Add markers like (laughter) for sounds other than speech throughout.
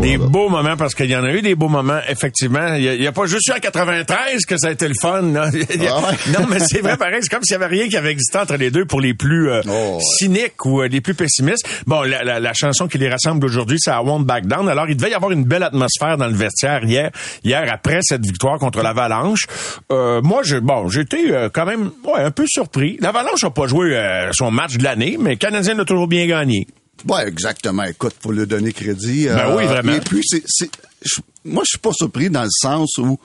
Des beaux moments, parce qu'il y en a eu des beaux moments, effectivement. Il n'y a, pas juste eu à 93 que ça a été le fun. là. (laughs) A- Ah ouais? Non, mais c'est vrai, pareil. C'est comme s'il n'y avait rien qui avait existé entre les deux pour les plus euh, Oh, ouais. cyniques ou euh, les plus pessimistes. Bon, la, la- la chanson qui les rassemble aujourd'hui, c'est I Won't Back Down. Alors, il devait y avoir une belle atmosphère dans le vestiaire hier, hier après cette victoire contre l'Avalanche. Euh, moi, je, bon, j'étais quand même ouais, un peu surpris. L'Avalanche n'a pas joué son match de l'année, mais Canadien l'a toujours bien gagné. Ouais, exactement. Écoute, faut lui donner crédit. Euh, Ben oui, vraiment. Et puis, c'est, c'est, je- moi, je suis pas surpris dans le sens où,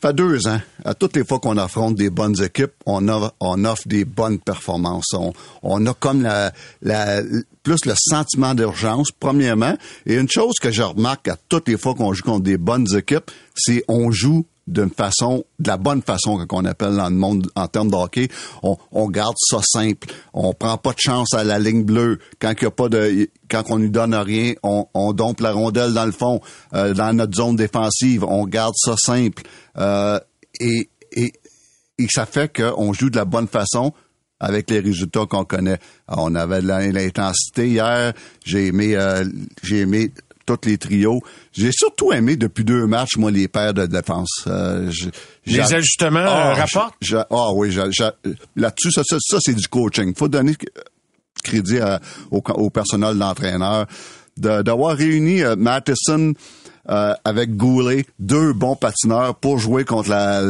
fait deux ans, à toutes les fois qu'on affronte des bonnes équipes, on, a, on offre des bonnes performances. On, on a comme la, la, plus le sentiment d'urgence, premièrement. Et une chose que je remarque à toutes les fois qu'on joue contre des bonnes équipes, c'est on joue d'une façon, de la bonne façon qu'on appelle dans le monde en termes de hockey. On, on garde ça simple. On prend pas de chance à la ligne bleue. Quand il y a pas de, quand on lui donne rien, on, on dompe la rondelle dans le fond, euh, dans notre zone défensive. On garde ça simple. Euh, et, et, et ça fait qu'on joue de la bonne façon avec les résultats qu'on connaît. On avait de l'intensité hier. J'ai aimé, euh, j'ai aimé tous les trios. J'ai surtout aimé depuis deux matchs, moi, les paires de défense. Euh, Les ajustements euh, rapportent? je- je- Ah oui, là-dessus, ça, ça, ça, c'est du coaching. faut donner crédit à- au, au personnel d'entraîneur de- d'avoir réuni euh, Matheson euh, avec Goulet, deux bons patineurs pour jouer contre la,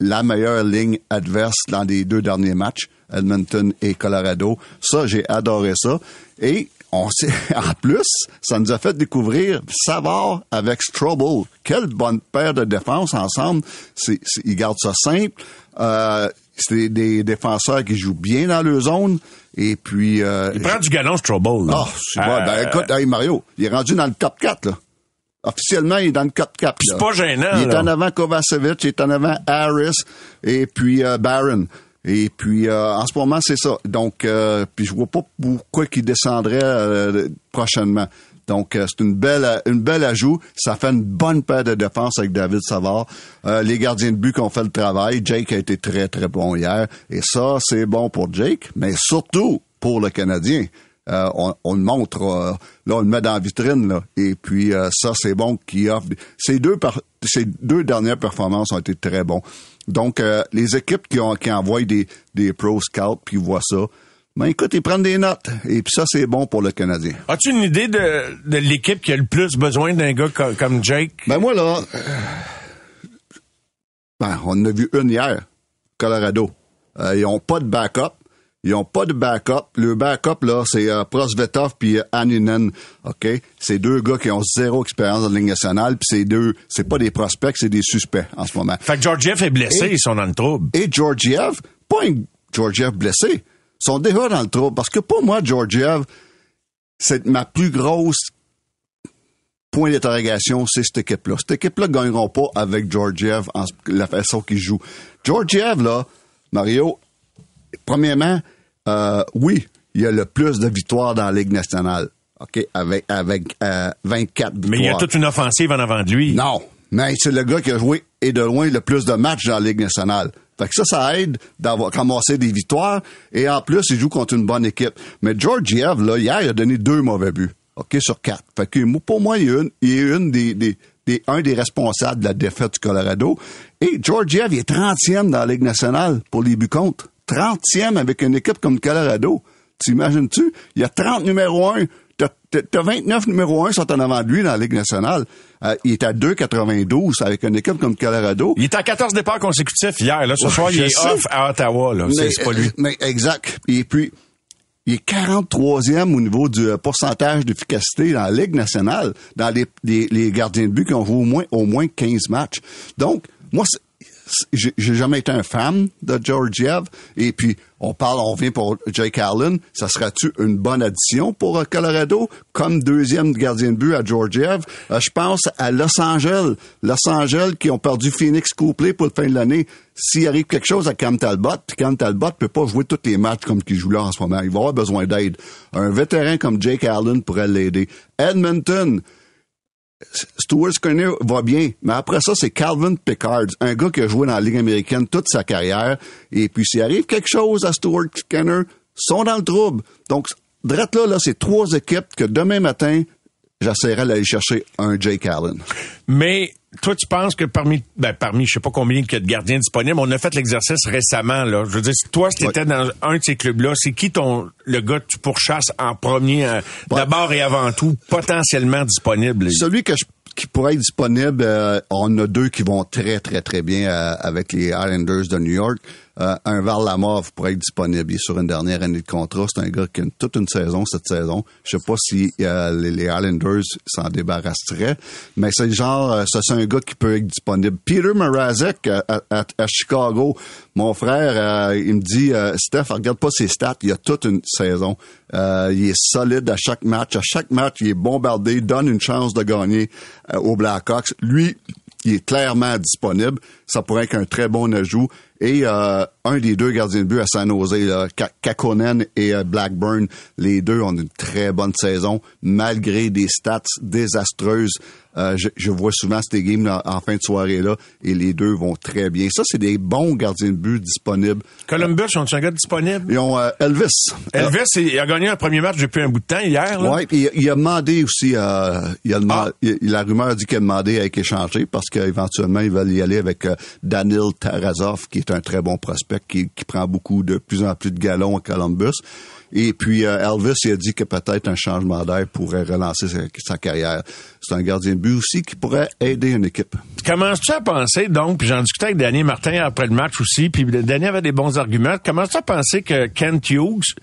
la meilleure ligne adverse dans les deux derniers matchs, Edmonton et Colorado. Ça, j'ai adoré ça. Et on (laughs) sait, en plus, ça nous a fait découvrir Savard avec Strobel. Quelle bonne paire de défense ensemble. C'est, c'est- ils gardent ça simple. Euh, c'est des défenseurs qui jouent bien dans leur zone. Et puis... Euh, Il prend du galon, Strobel. là. ah, c'est bon. Ben, Euh, écoute, hey, Mario, il est rendu dans le top 4, là. Officiellement, il est dans le top 4. c'est pas gênant, Il est là. en avant Kovacevic, il est en avant Harris, et puis euh, Barron. Et puis, euh, en ce moment, c'est ça. Donc, euh, puis je vois pas pourquoi il descendrait euh, prochainement. Donc, euh, c'est une belle, une belle ajout. Ça fait une bonne paire de défense avec David Savard. Euh, les gardiens de but qui ont fait le travail. Jake a été très, très bon hier. Et ça, c'est bon pour Jake, mais surtout pour le Canadien. Euh, on, on le montre, euh, là, on le met dans la vitrine, là. Et puis, euh, ça, c'est bon qui offre. Ces deux, par- ces deux dernières performances ont été très bons. Donc, euh, les équipes qui, ont, qui envoient des, des pro scouts puis voient ça, ben écoute, ils prennent des notes. Et puis ça, c'est bon pour le Canadien. As-tu une idée de, de l'équipe qui a le plus besoin d'un gars co- comme Jake? Ben moi, là, euh, ben, on en a vu une hier, Colorado. Euh, ils ont pas de backup. Ils ont pas de backup. Le backup, là, c'est euh, Prosvetov puis euh, Anninen. OK? C'est deux gars qui ont zéro expérience dans la Ligue nationale, puis c'est deux, c'est pas des prospects, c'est des suspects en ce moment. Fait que Georgiev est blessé, Et- ils sont dans le trouble. Et Georgiev, pas un Georgiev blessé, sont déjà dans le trouble. Parce que pour moi, Georgiev, c'est ma plus grosse point d'interrogation, c'est cette équipe-là. Cette équipe-là ne gagneront pas avec Georgiev en la façon qu'il joue. Georgiev, là, Mario, premièrement, euh, oui, il y a le plus de victoires dans la Ligue nationale. OK? Avec, avec euh, 24 victoires. Mais il y a toute une offensive en avant de lui. Non, mais c'est le gars qui a joué et de loin le plus de matchs dans la Ligue nationale. Fait que ça, ça aide d'avoir ramassé des victoires et en plus, il joue contre une bonne équipe. Mais Georgiev, là, hier, il a donné deux mauvais buts. OK, sur quatre. Fait que pour moi, il est une, il est une des, des, des- un des responsables de la défaite du Colorado. Et Georgiev, il est 30e dans la Ligue nationale pour les buts contre. 30e avec une équipe comme Colorado. T'imagines-tu? Il y a 30 numéro 1. T'as, t'as- t'as 29 numéro 1 sont en avant de lui dans la Ligue nationale. Euh, il est à 2,92 avec une équipe comme Colorado. Il est à 14 départs consécutifs hier. Là. Ce soir, il est sais. off à Ottawa. Là. C'est, pas lui. Mais exact. Et puis, il est 43e au niveau du euh, pourcentage d'efficacité dans la Ligue nationale, dans les, les, les gardiens de but qui ont joué au moins, au moins 15 matchs. Donc, moi, j'ai jamais été un fan de Georgiev. Et puis, on parle, on vient pour Jake Allen. Ça sera-tu une bonne addition pour euh, Colorado comme deuxième gardien de but à Georgiev? Euh, je pense à Los Angeles. Los Angeles qui ont perdu Phoenix Copley pour le fin de l'année. S'il arrive quelque chose à Cam Talbot, puis Cam Talbot peut pas jouer tous les matchs comme qu'il joue là en ce moment. Il va avoir besoin d'aide. Un vétéran comme Jake Allen pourrait l'aider. Edmonton, Stuart Skinner va bien, mais après ça, c'est Calvin Pickard, un gars qui a joué dans la Ligue américaine toute sa carrière. Et puis, s'il arrive quelque chose à Stuart Skinner, sont dans le trouble. Donc, drette là, là, c'est trois équipes que demain matin, j'essaierai d'aller chercher un Jake Allen. Mais toi, tu penses que parmi, ben, parmi, je sais pas combien il y a de gardiens disponibles, on a fait l'exercice récemment, là. Je veux dire, toi, si t'étais dans un de ces clubs-là, c'est qui ton, le gars que tu pourchasses en premier, euh, d'abord et avant tout, potentiellement disponible? Celui que je qui pourrait être disponible, euh, on a deux qui vont très, très, très bien euh, avec les Islanders de New York. Euh, un Val Lamov pourrait être disponible. Il est sur une dernière année de contrat. C'est un gars qui a toute une saison cette saison. Je sais pas si euh, les, Islanders s'en débarrasseraient, mais c'est genre, euh, c'est un gars qui peut être disponible. Peter Mrazek à, à, Chicago, mon frère, il me dit, Steph, regarde pas ses stats, il a toute une saison. il est solide à chaque match. À chaque match, il est bombardé, donne une chance de gagner aux Blackhawks. Lui, il est clairement disponible. Ça pourrait être un très bon ajout. Et euh, un des deux gardiens de but à San Jose, Kakonen et euh, Blackburn, les deux ont une très bonne saison, malgré des stats désastreuses. Euh, je, vois souvent ces games en, fin de soirée là et les deux vont très bien. Ça, c'est des bons gardiens de but disponibles. Columbus, ils ont un gars disponible? Ils ont Elvis. Elvis, il a gagné un premier match depuis un bout de temps hier. Oui, puis il a demandé aussi, il a demandé, ah. la rumeur dit qu'il a demandé à être échangé parce qu'éventuellement, ils veulent y aller avec Daniel Tarazov, qui est un très bon prospect, qui, qui prend beaucoup de plus en plus de galons à Columbus. Et puis euh, Elvis il a dit que peut-être un changement d'air pourrait relancer sa, carrière. C'est un gardien de but aussi qui pourrait aider une équipe. Commences-tu à penser, donc, puis j'en discutais avec Danny Martin après le match aussi, puis Danny avait des bons arguments. Commences-tu à penser que Kent Hughes,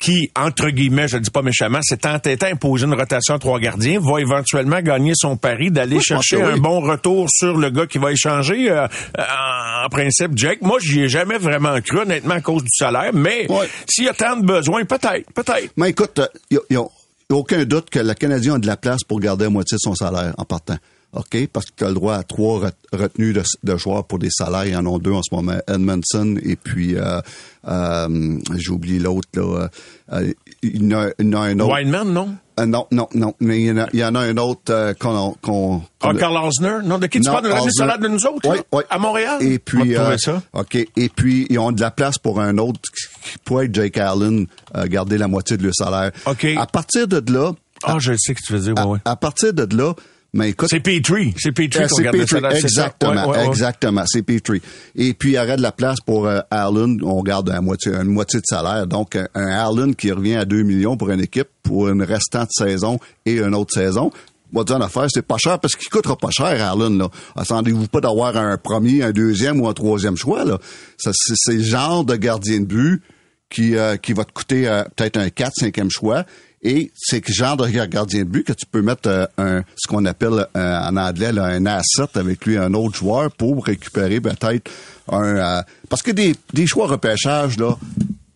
qui, entre guillemets, je ne dis pas méchamment, s'est entêté à imposer une rotation à trois gardiens, va éventuellement gagner son pari d'aller chercher un bon retour sur le gars qui va échanger. Euh, en principe, Jake, moi, j'y ai jamais vraiment cru, honnêtement, à cause du salaire, mais s'il y a tant de besoins, peut-être, peut-être. Mais écoute, il n'y a, aucun doute que le Canadien a de la place pour garder la moitié de son salaire en partant. OK? Parce que tu as le droit à trois retenues de, joueurs pour des salaires. Il y en a deux en ce moment. Edmondson et puis euh, euh, j'ai oublié l'autre là. Euh, il, y en a, un autre. Wineman, non? non, non, non. Mais il y en a, il y en a un autre qu'on... qu'on ah, Carl Osner? Non, de qui tu parles? De l'année salaire de nous autres? Oui, oui. À Montréal? Et puis... ça. OK. Et puis, ils ont de la place pour un autre qui pourrait être Jake Allen, garder la moitié de leur salaire. OK. À partir de là... Ah, je sais ce que tu veux dire, ouais, ouais. À partir de là, mais écoute, c'est Petrie, c'est Petrie qu'on regarde Exactement, exactement, c'est Petrie. Et puis il y aurait de la place pour euh, Allen, on garde une moitié, une moitié de salaire. Donc un, Allen qui revient à 2 millions pour une équipe pour une restante saison et une autre saison. Moi, dire une affaire, c'est pas cher parce qu'il coûtera pas cher, Allen, là. Attendez-vous pas d'avoir un premier, un deuxième ou un troisième choix, là. Ça, c'est, le genre de gardien de but qui, euh, qui va te coûter euh, peut-être un 4 cinquième choix et c'est le genre de gardien de but que tu peux mettre euh, un, ce qu'on appelle euh, en anglais un asset avec lui, un autre joueur pour récupérer peut-être un... Euh, parce que des, des choix repêchage, là,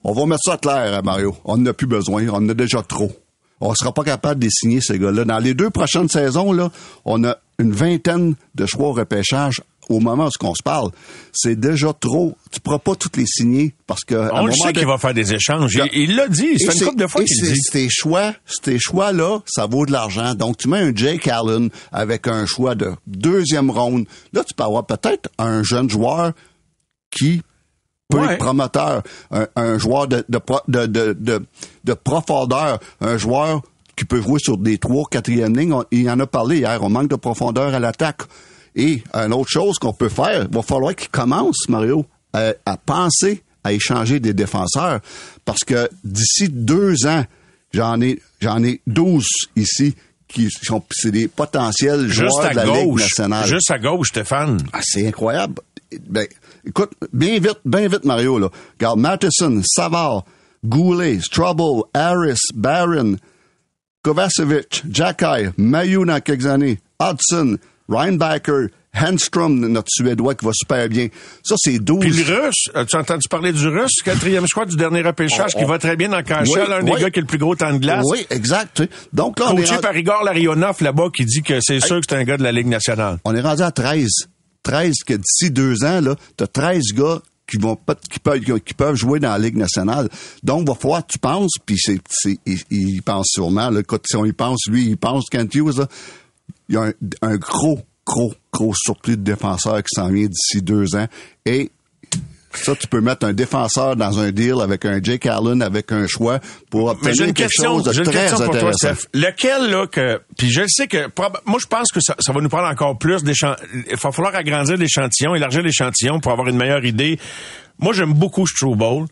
on va mettre ça clair, Mario. On n'en a plus besoin. On en a déjà trop. On sera pas capable de signer ces gars-là. Dans les deux prochaines saisons, là, on a une vingtaine de choix repêchage au moment où on se parle, c'est déjà trop. Tu pourras pas toutes les signer parce que. On le sait qu'il va faire des échanges. Il l'a dit. C'est une couple de fois qu'il dit. Tes choix, tes choix là, ça vaut de l'argent. Donc tu mets un Jake Allen avec un choix de deuxième ronde. Là, tu peux avoir peut-être un jeune joueur qui peut être promoteur, un, joueur de de, de, de, de profondeur, un joueur qui peut jouer sur des trois, quatrième lignes. Il en a parlé hier. On manque de profondeur à l'attaque. Et une autre chose qu'on peut faire, il va falloir qu'il commence, Mario, à, penser à échanger des défenseurs. Parce que d'ici deux ans, j'en ai, j'en ai 12 ici qui sont c'est des potentiels joueurs de la Ligue nationale. Juste à gauche, Stéphane. Ah, c'est incroyable. Ben, écoute, bien vite, bien vite, Mario, là. Regarde, Matheson, Savard, Goulet, Strubble, Harris, Barron, Kovacevic, Jacky, Mayu dans quelques années, Hudson, Reinbacker, Handstrom, notre Suédois qui va super bien. Ça, c'est 12. Puis le Russe, as-tu entendu parler du Russe, quatrième choix du dernier repêchage, qui va très bien dans KHL, un des gars qui a le plus gros temps de glace. Oui, exact. Donc là, Coaché par Igor Larionov, là-bas, qui dit que c'est sûr que c'est un gars de la Ligue nationale. On est rendu à 13. 13, que d'ici deux ans, là, t'as 13 gars qui vont qui peuvent qui peuvent jouer dans la Ligue nationale. Donc va falloir tu penses puis c'est il, pense sûrement là quand si on y pense lui il pense quand Hughes là, il y a un, un gros, gros, gros surplus de défenseurs qui s'en vient d'ici deux ans. Et ça, tu peux mettre un défenseur dans un deal avec un Jake Allen, avec un choix pour Mais obtenir j'ai une quelque question, chose de j'ai une très question pour toi, intéressant. Steph. Lequel, là, que, puis je sais que, moi, je pense que ça, ça va nous prendre encore plus d'échantillons. Il va falloir agrandir l'échantillon, élargir l'échantillon pour avoir une meilleure idée. Moi, j'aime beaucoup Struble.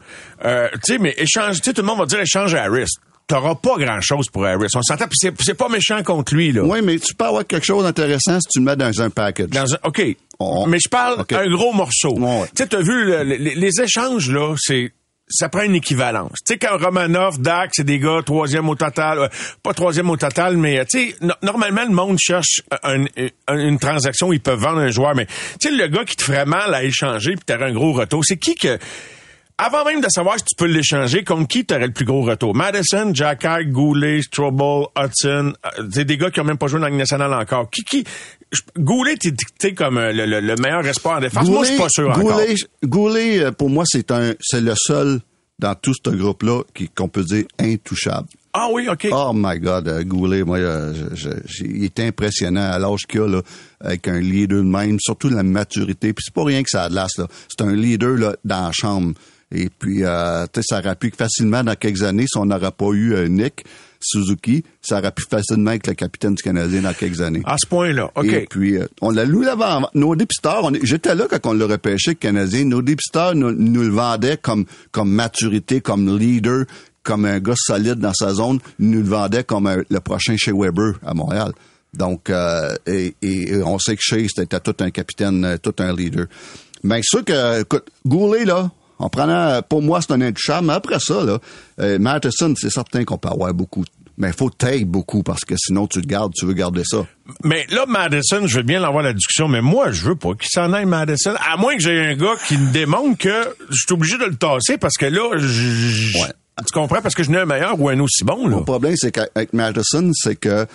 Euh, tu sais, mais échange, tu sais, tout le monde va dire échange à Harris. T'auras pas grand chose pour Harris. On s'entend, puis c'est, pas méchant contre lui, là. Oui, mais tu peux avoir quelque chose d'intéressant si tu le mets dans un package. Dans un, OK. On- Mais je parle OK. un gros morceau. Ouais. Tu sais, t'as vu, le- les, les échanges, là, c'est, ça prend une équivalence. Tu sais, quand Romanov, Dak, c'est des gars troisième au total, euh, pas troisième au total, mais, euh, tu sais, no- normalement, le monde cherche un- un- une transaction où ils peuvent vendre un joueur, mais, tu sais, le gars qui te ferait mal à échanger puis t'aurais un gros retour, c'est qui que, avant même de savoir si tu peux l'échanger, contre qui tu aurais le plus gros retour? Madison, Jacky, Goulet, Strobel, Hudson, euh, c'est des gars qui ont même pas joué dans la nationale encore. Qui, qui, Goulet t'es dicté comme euh, le, le- le meilleur espoir en défense. Moi, je suis pas sûr encore. Goulet, Goulet, euh, pour moi, c'est un, c'est le seul dans tout ce groupe-là qui, qu'on peut dire intouchable. Ah oui, OK. Oh my God, Goulet, moi, je- il est impressionnant à l'âge qu'il a, là, avec un leader de même, surtout la maturité. Puis c'est pas rien que ça a de l'as, là. C'est un leader là, dans la chambre. Et puis, euh, tu sais, ça aurait pu facilement, dans quelques années, si on n'aurait pas eu euh, Nick Suzuki, ça aurait pu facilement être le capitaine du Canadien dans quelques années. À ce point-là, OK. Et puis, euh, on l'a loué avant. Nos dépisteurs, on j'étais là quand on l'a repêché, le Canadien. Nos dépisteurs nous, nous le vendaient comme, comme maturité, comme leader, comme un gars solide dans sa zone. Ils nous le vendaient comme un- le prochain chez Weber à Montréal. Donc, euh, et, et- on sait que Shea, c'était tout un capitaine, euh, tout un leader. Mais sûr que, écoute, Goulet, là, en prenant, pour moi, c'est un intouchable, mais après ça, là, euh, Matheson, c'est certain qu'on peut avoir beaucoup. Mais il faut tailler beaucoup parce que sinon, tu le gardes, tu veux garder ça. Mais là, Madison, je veux bien l'avoir la discussion, mais moi, je veux pas qu'il s'en aille, Madison. À moins que j'ai un gars qui me démontre que je suis obligé de le tasser parce que là, je- je- Ouais. tu comprends? Parce que je n'ai un meilleur ou un aussi bon, là. Le problème, c'est qu'avec Madison, c'est que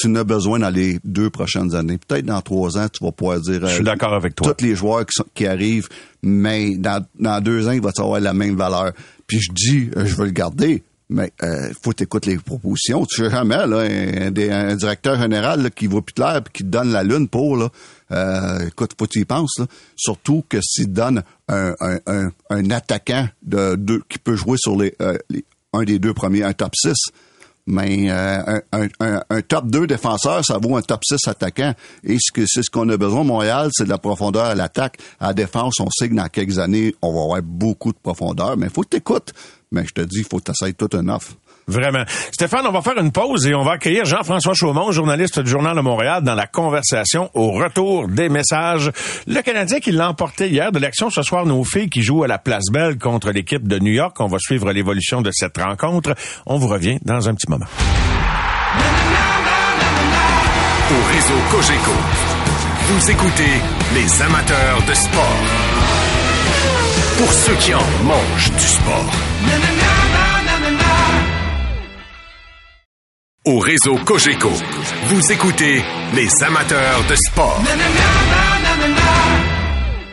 tu en as besoin dans les deux prochaines années. Peut-être dans trois ans, tu vas pouvoir dire... Je suis euh, d'accord avec toi. Tous les joueurs qui, sont- qui arrivent, mais dans, dans deux ans, il va avoir la même valeur. Puis je dis, euh, je veux le garder, mais euh, faut t'écouter les propositions. Tu sais jamais, là, un, directeur général là, qui va plus clair puis qui te donne la lune pour, là. Euh, écoute, faut que tu y penses, là. Surtout que s'il te donne un, un, un, un attaquant de deux qui peut jouer sur les, euh, les- un des deux premiers, un top 6, mais euh, un, top 2 défenseur, ça vaut un top 6 attaquant. Et ce que c'est ce qu'on a besoin Montréal, c'est de la profondeur à l'attaque. À la défense, on sait que dans quelques années, on va avoir beaucoup de profondeur, mais il faut que t'écoutes. Mais je te dis, il faut que t'essayes tout un offre. Vraiment. Stéphane, on va faire une pause et on va accueillir Jean-François Chaumont, journaliste du Journal de Montréal, dans la conversation au retour des messages. Le Canadien qui l'a emporté hier de l'action ce soir, nos filles qui jouent à la Place Belle contre l'équipe de New York. On va suivre l'évolution de cette rencontre. On vous revient dans un petit moment. Au réseau Cogeco, vous écoutez les amateurs de sport. Pour ceux qui en mangent du sport. Au réseau Cogeco, vous écoutez les amateurs de sport.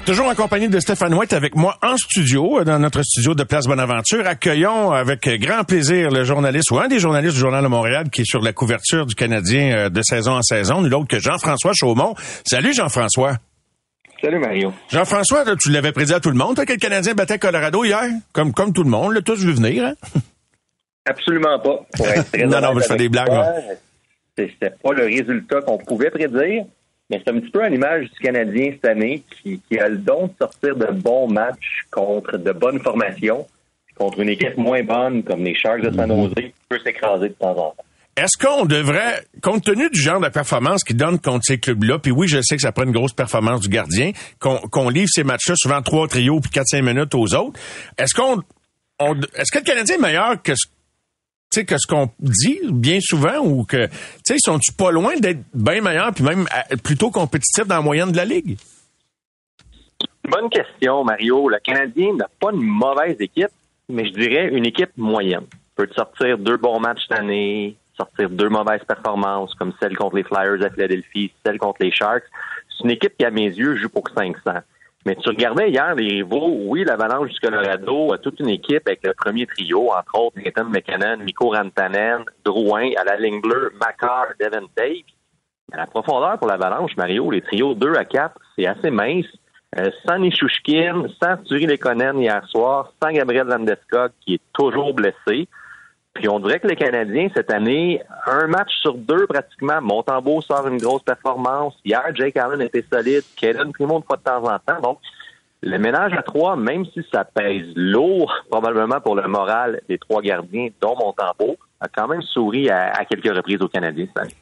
Toujours en compagnie de Stéphane White avec moi en studio, euh, dans notre studio de Place Bonaventure. Accueillons avec grand plaisir le journaliste ou un des journalistes du Journal de Montréal qui est sur la couverture du Canadien euh, de saison en saison, nul autre que Jean-François Chaumont. Salut Jean-François. Salut Mario. Jean-François, tu l'avais prédit à tout le monde, toi, que le Canadien battait Colorado hier, comme, comme tout le monde, là, tous vu venir. Hein? (laughs) Absolument pas. Pour être très (laughs) Non, non, mais je fais des blagues, c'est- C'était pas le résultat qu'on pouvait prédire, mais c'est un petit peu à l'image du Canadien cette année qui, qui a le don de sortir de bons matchs contre de bonnes formations, contre une équipe moins bonne comme les Sharks de. San Jose qui peut s'écraser de temps en temps. Est-ce qu'on devrait, compte tenu du genre de performance qu'ils donnent contre ces clubs-là, puis oui, je sais que ça prend une grosse performance du gardien, qu'on livre ces matchs-là souvent trois trios puis 4-5 minutes aux autres, est-ce qu'on on- est-ce que le Canadien est meilleur que ce tu sais, que ce qu'on dit bien souvent ou que, tu sais, sont-tu pas loin d'être bien meilleurs puis même euh, plutôt compétitifs dans la moyenne de la Ligue? Bonne question, Mario. Le Canadien n'a pas une mauvaise équipe, mais je dirais une équipe moyenne. Peut sortir deux bons matchs cette année, sortir deux mauvaises performances, comme celle contre les Flyers à Philadelphie, celle contre les Sharks. C'est une équipe qui, à mes yeux, joue pour 500. Mais tu regardais hier les rivaux, oui, l'Avalanche du Colorado a toute une équipe avec le premier trio, entre autres Nathan McKinnon, Mikko Rantanen, Drouin, à la ligne bleue, Makar, Devon Tate. La profondeur pour l'Avalanche, Mario, les trios 2 à 4, c'est assez mince. Euh, sans Nishushkin, sans Turi Lekonen hier soir, sans Gabriel Landeskog qui est toujours blessé. Puis on dirait que les Canadiens, cette année, un match sur deux pratiquement. Montembeau sort une grosse performance. Hier, Jake Allen était solide. Kaden Primo une fois de temps en temps. Donc, le ménage à trois, même si ça pèse lourd, probablement pour le moral des trois gardiens, dont Montembeau, a quand même souri à, quelques reprises aux Canadiens cette année.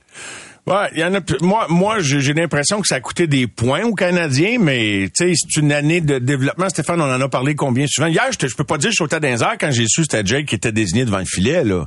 Ouais, y en a moi moi j'ai l'impression que ça a coûté des points aux Canadiens mais tu sais c'est une année de développement Stéphane on en a parlé combien souvent? Hier je, je peux pas dire je sautais dans les airs quand j'ai su que c'était Jake qui était désigné devant le filet là.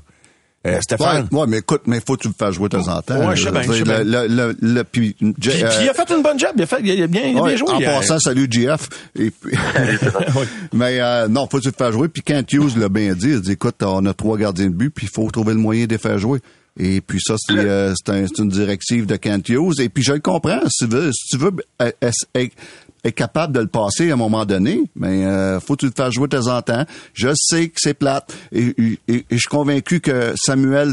Euh, Stéphane? Ouais, mais écoute, mais faut que tu le fasses jouer de temps en temps. Ouais, je sais bien, je sais bien. Le, le, le, puis, puis, il a fait une bonne job, il a, fait, il a bien, il a bien joué. En passant, salut GF. Et puis, (laughs) (laughs) mais euh, non, faut que tu le fasses jouer. Puis quand Hughes l'a bien dit, il dit, écoute, on a trois gardiens de but, puis il faut trouver le moyen de les faire jouer. Et puis ça, c'est euh, un, une directive de Kent Hughes. Et puis je le comprends. Si tu veux, si tu veux être capable de le passer à un moment donné, mais euh, faut que tu le fasses jouer de temps en temps. Je sais que c'est plate. Et, et, je suis convaincu que Samuel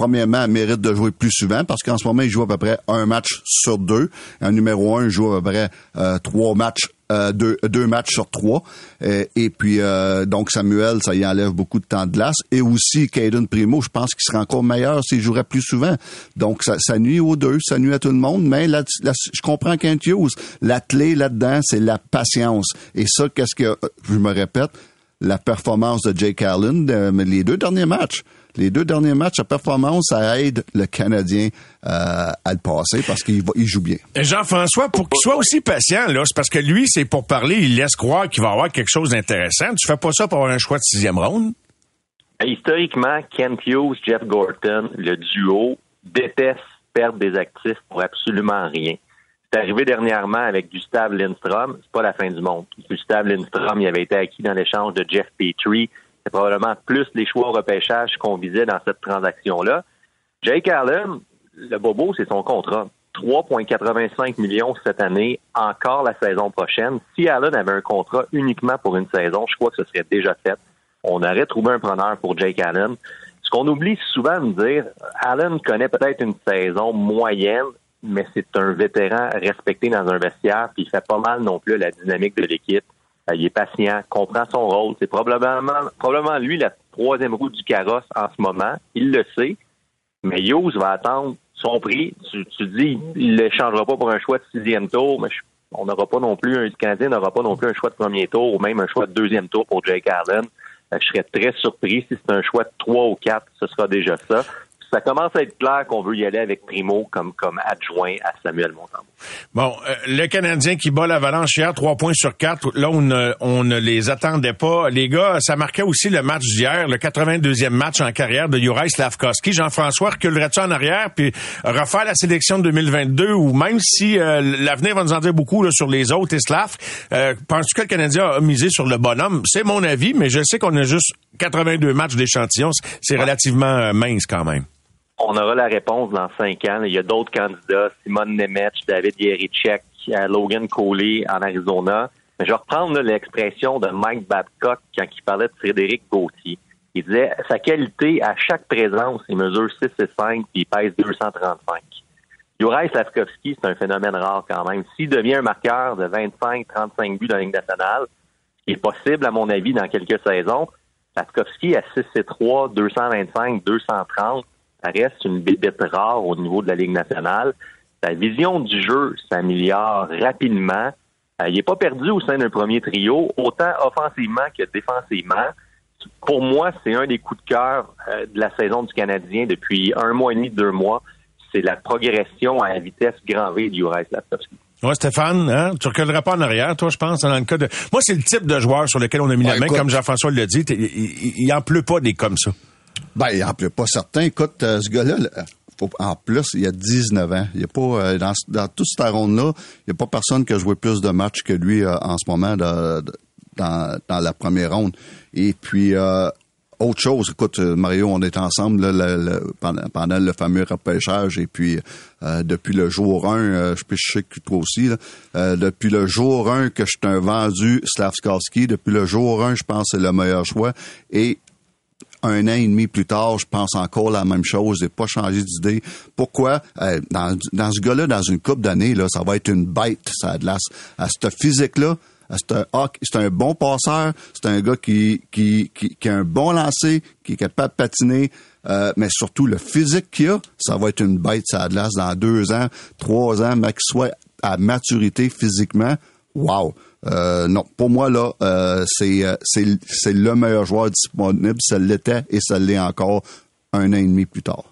premièrement, mérite de jouer plus souvent parce qu'en ce moment, il joue à peu près un match sur deux. Un numéro un joue à peu près euh, trois matchs euh, deux, deux, matchs sur trois. Euh, et puis, donc, Samuel, ça y enlève beaucoup de temps de glace. Et aussi, Caden Primo, je pense qu'il serait encore meilleur s'il jouerait plus souvent. Donc, ça, ça, nuit aux deux, ça nuit à tout le monde. Mais là, je comprends Kent Hughes. La clé là-dedans, c'est la patience. Et ça, qu'est-ce que, je me répète, la performance de Jake Allen, les deux derniers matchs les deux derniers matchs, sa performance, ça aide le Canadien euh, à le passer parce qu'il il joue bien. Jean-François, pour qu'il soit aussi patient, là, c'est parce que lui, c'est pour parler, il laisse croire qu'il va avoir quelque chose d'intéressant. Tu fais pas ça pour avoir un choix de sixième ronde? Historiquement, Kent Hughes, Jeff Gorton, le duo, déteste perdre des actifs pour absolument rien. C'est arrivé dernièrement avec Gustave Lindstrom. C'est pas la fin du monde. Gustave Lindstrom, il avait été acquis dans l'échange de Jeff Petrie c'est probablement plus les choix au repêchage qu'on visait dans cette transaction-là. Jake Allen, le bobo, c'est son contrat. 3,85 millions cette année, encore la saison prochaine. Si Allen avait un contrat uniquement pour une saison, je crois que ce serait déjà fait. On aurait trouvé un preneur pour Jake Allen. Ce qu'on oublie souvent de dire, Allen connaît peut-être une saison moyenne, mais c'est un vétéran respecté dans un vestiaire, puis il fait pas mal non plus la dynamique de l'équipe. Euh, il est patient, comprend son rôle. C'est probablement, probablement lui la troisième roue du carrosse en ce moment. Il le sait. Mais Hughes va attendre son prix. Tu, dis, il ne l'échangera pas pour un choix de sixième tour, mais on n'aura pas non plus, un Canadien n'aura pas non plus un choix de premier tour ou même un choix de deuxième tour pour Jake Allen. Euh, je serais très surpris si c'est un choix de trois ou quatre, ce sera déjà ça ça commence à être clair qu'on veut y aller avec Primo comme, comme adjoint à Samuel Montembeau. Bon, euh, le Canadien qui bat l'Avalanche hier, trois points sur quatre. Là, on ne, on ne les attendait pas. Les gars, ça marquait aussi le match d'hier, le 82e match en carrière de Juraj Slavkovski. Jean-François, reculerais-tu en arrière puis refaire la sélection de 2022 ou même si euh, l'avenir va nous en dire beaucoup là, sur les autres et Slav, euh, penses-tu que le Canadien a misé sur le bonhomme? C'est mon avis, mais je sais qu'on a juste 82 matchs d'échantillons. C'est relativement mince quand même on aura la réponse dans cinq ans. Il y a d'autres candidats, Simone Nemeth, David Yerichek, Logan Coley en Arizona. Mais je vais reprendre l'expression de Mike Babcock quand il parlait de Frédéric Gauthier. Il disait sa qualité à chaque présence, il mesure 6 et 5 puis il pèse 235. Juraj Slavkovski, c'est un phénomène rare quand même. S'il devient un marqueur de 25-35 buts dans la Ligue nationale, ce qui est possible à mon avis dans quelques saisons, Slavkovski à 6 et 3, 225, 230, ça reste une bébête rare au niveau de la Ligue nationale. Sa vision du jeu s'améliore rapidement. Euh, il n'est pas perdu au sein d'un premier trio, autant offensivement que défensivement. Pour moi, c'est un des coups de cœur euh, de la saison du Canadien depuis un mois et demi, deux mois. C'est la progression à la vitesse grand V du Slavkovski. Ouais, Stéphane, hein? tu reculeras pas en arrière, toi, je pense, dans le cas de... Moi, c'est le type de joueur sur lequel on a mis la main, comme Jean-François l'a dit. Il, il en pleut pas des comme ça. Ben, il en pleut pas certain. Écoute, euh, ce gars-là, en plus, il a 19 ans. Il y a pas euh, dans, dans toute cette ronde-là, il n'y a pas personne qui a joué plus de matchs que lui euh, en ce moment dans, dans, la première ronde. Et puis autre chose, écoute, Mario, on est ensemble pendant, le fameux repêchage et puis depuis le jour 1, je, sais que toi aussi, depuis le jour 1 que je t'ai vendu Slavskowski, depuis le jour 1, je pense que c'est le meilleur choix. Et un an et demi plus tard, je pense encore la même chose. J'ai pas changé d'idée. Pourquoi? Euh, dans, dans ce gars-là, dans une coupe d'années, là, ça va être une bête, ça de À cette physique-là, c'est un, c'est un bon passeur, c'est un gars qui, qui, qui, qui, a un bon lancer, qui est capable de patiner, euh, mais surtout le physique qu'il a, ça va être une bête ça glace dans deux ans, trois ans, mais qu'il soit à maturité physiquement. Wow! Euh, non, pour moi, là, euh, c'est, euh, c'est, c'est le meilleur joueur disponible. Ça l'était et ça l'est encore un an et demi plus tard.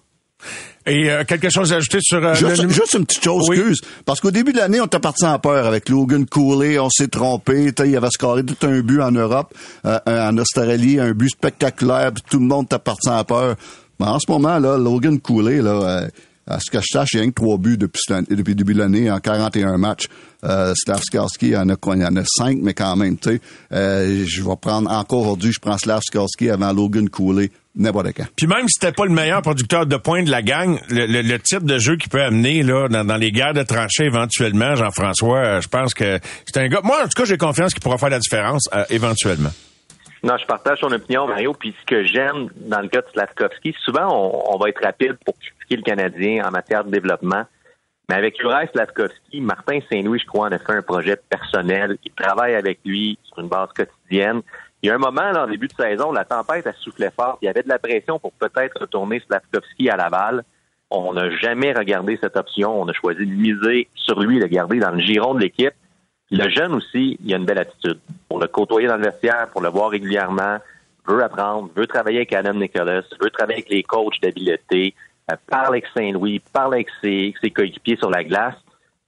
Et euh, quelque chose à ajouter sur... Euh, juste, juste, une petite chose, excuse. Parce qu'au début de l'année, on était parti en peur avec Logan Cooley. On s'est trompé. Il avait scoré tout un but en Europe, euh, en Australie, un but spectaculaire. tout le monde était parti en peur. Mais en ce moment, là, Logan Cooley, là, à ce que je sache, il y a que trois buts depuis, depuis le début de l'année en 41 matchs. Euh, Slavskarski en a? Il en a cinq, mais quand même, tu sais. Euh, je vais prendre, encore aujourd'hui, je prends Slavskarski avant Logan Cooley. N'importe quand. Puis même si c'était pas le meilleur producteur de points de la gang, le, type de jeu qu'il peut amener là dans, les guerres de tranchées éventuellement, Jean-François, euh, je pense que c'est un gars. Moi, en tout cas, j'ai confiance qu'il pourra faire la différence euh, éventuellement. Non, je partage ton opinion, Mario. Puis ce que j'aime dans le cas de Slavkovski, souvent on, va être rapide pour critiquer le Canadien en matière de développement. Mais avec Juraj Slavkovski, Martin Saint-Louis, je crois, en a fait un projet personnel. Il travaille avec lui sur une base quotidienne. Il y a un moment, là, en début de saison, la tempête a soufflé fort. Il y avait de la pression pour peut-être retourner Slavkovski à Laval. On n'a jamais regardé cette option. On a choisi de miser sur lui, de garder dans le giron de l'équipe. Le jeune aussi, il a une belle attitude. Pour le côtoyer dans le vestiaire, pour le voir régulièrement, veut apprendre, veut travailler avec Adam Nicholas, veut travailler avec les coachs d'habileté, euh, parle avec Saint-Louis, parle avec ses, ses coéquipiers sur la glace.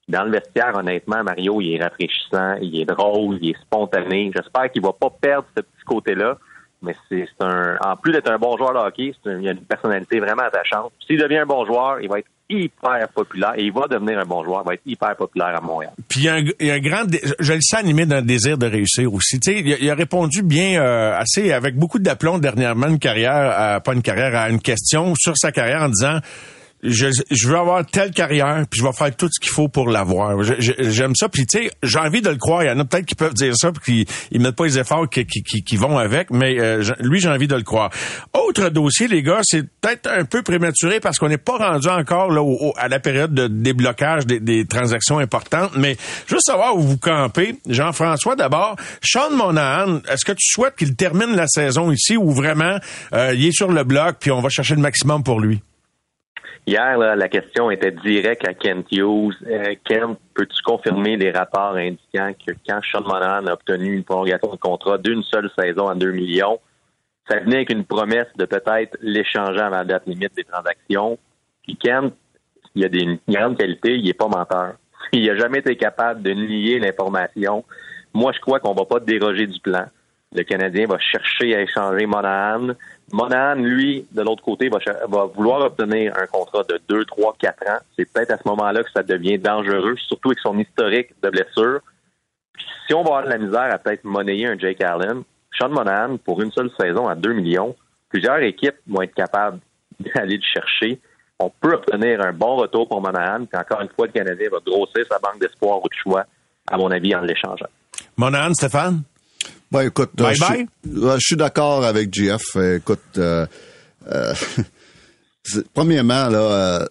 Dans le vestiaire, honnêtement, Mario, il est rafraîchissant, il est drôle, il est spontané. J'espère qu'il va pas perdre ce petit côté-là. Mais c'est un, en plus d'être un bon joueur de hockey, il a une personnalité vraiment attachante. S'il devient un bon joueur, il va être hyper populaire et il va devenir un bon joueur, il va être hyper populaire à Montréal. Puis il y a un, grand, je le sens animé d'un désir de réussir aussi. Tu sais, il, a, répondu bien euh, assez avec beaucoup d'aplomb dernièrement une carrière, pas une carrière, à une question sur sa carrière en disant je, je, veux avoir telle carrière, puis je vais faire tout ce qu'il faut pour l'avoir. J'aime ça, puis tu sais, j'ai envie de le croire. Il y en a peut-être qui peuvent dire ça, puis qui mettent pas les efforts qui, qui, vont avec, mais euh, lui, j'ai envie de le croire. Autre dossier, les gars, c'est peut-être un peu prématuré parce qu'on n'est pas rendu encore là à la période de déblocage des, transactions importantes, mais juste savoir où vous campez. Jean-François, d'abord, Sean Monahan, est-ce que tu souhaites qu'il termine la saison ici ou vraiment euh, il est sur le bloc, puis on va chercher le maximum pour lui? Hier, la question était directe à Kent Hughes. Euh, Kent, peux-tu confirmer les rapports indiquant que quand Sean Monahan a obtenu une prolongation de contrat d'une seule saison à 2 millions, ça venait avec une promesse de peut-être l'échanger avant la date limite des transactions. Puis Kent, il a des grandes qualités, il n'est pas menteur. (laughs) Il n'a jamais été capable de nier l'information. Moi, je crois qu'on va pas déroger du plan. Le Canadien va chercher à échanger Monahan. Monahan, lui, de l'autre côté, va, vouloir obtenir un contrat de 2, 3, 4 ans. C'est peut-être à ce moment-là que ça devient dangereux, surtout avec son historique de blessure. si on va avoir de la misère à peut-être monnayer un Jake Allen, Sean Monahan, pour une seule saison à 2 millions, plusieurs équipes vont être capables (laughs) d'aller le chercher. On peut obtenir un bon retour pour Monahan, puis encore une fois, le Canadien va grossir sa banque d'espoir ou de choix, à mon avis, en l'échangeant. Monahan, Stéphane? Ben, écoute, euh, Je, suis d'accord avec GF. Écoute, euh, euh, (laughs) premièrement, là,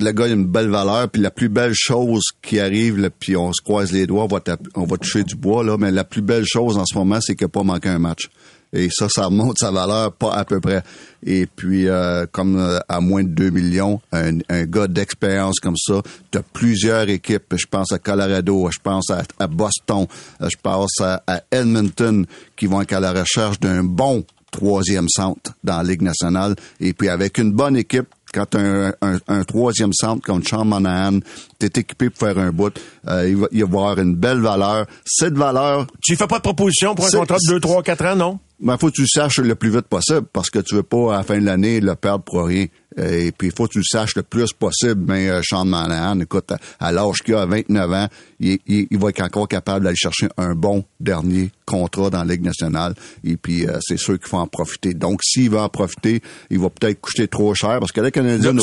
le gars a une belle valeur, puis la plus belle chose qui arrive, puis on se croise les doigts, on va, on va toucher du bois, là, mais la plus belle chose en ce moment, c'est qu'il n'a pas manqué un match. Et ça, ça monte sa valeur pas à peu près. Et puis, euh, comme euh, à moins de 2 millions, un, un gars d'expérience comme ça, tu as plusieurs équipes. Je pense à Colorado, je pense à, Boston, euh, je pense à, Edmonton qui vont être à la recherche d'un bon troisième centre dans la Ligue nationale. Et puis, avec une bonne équipe, quand un, un, un, troisième centre comme Sean Monahan, tu es équipé pour faire un bout, euh, il, va, va avoir une belle valeur. Cette valeur... Tu fais pas de proposition pour un contrat de 2, 3, 4 ans, non? Ben, faut que tu le saches le plus vite possible parce que tu veux pas, à la fin de l'année, le perdre pour rien. Et puis, il faut que tu le saches le plus possible. Mais euh, Sean Monahan, écoute, à, l'âge qu'il a, à 29 ans, il, il, va être encore capable d'aller chercher un bon dernier contrat dans la Ligue nationale. Et puis, euh, c'est sûr qu'il faut en profiter. Donc, s'il va en profiter, il va peut-être coûter trop cher parce que les Canadiens,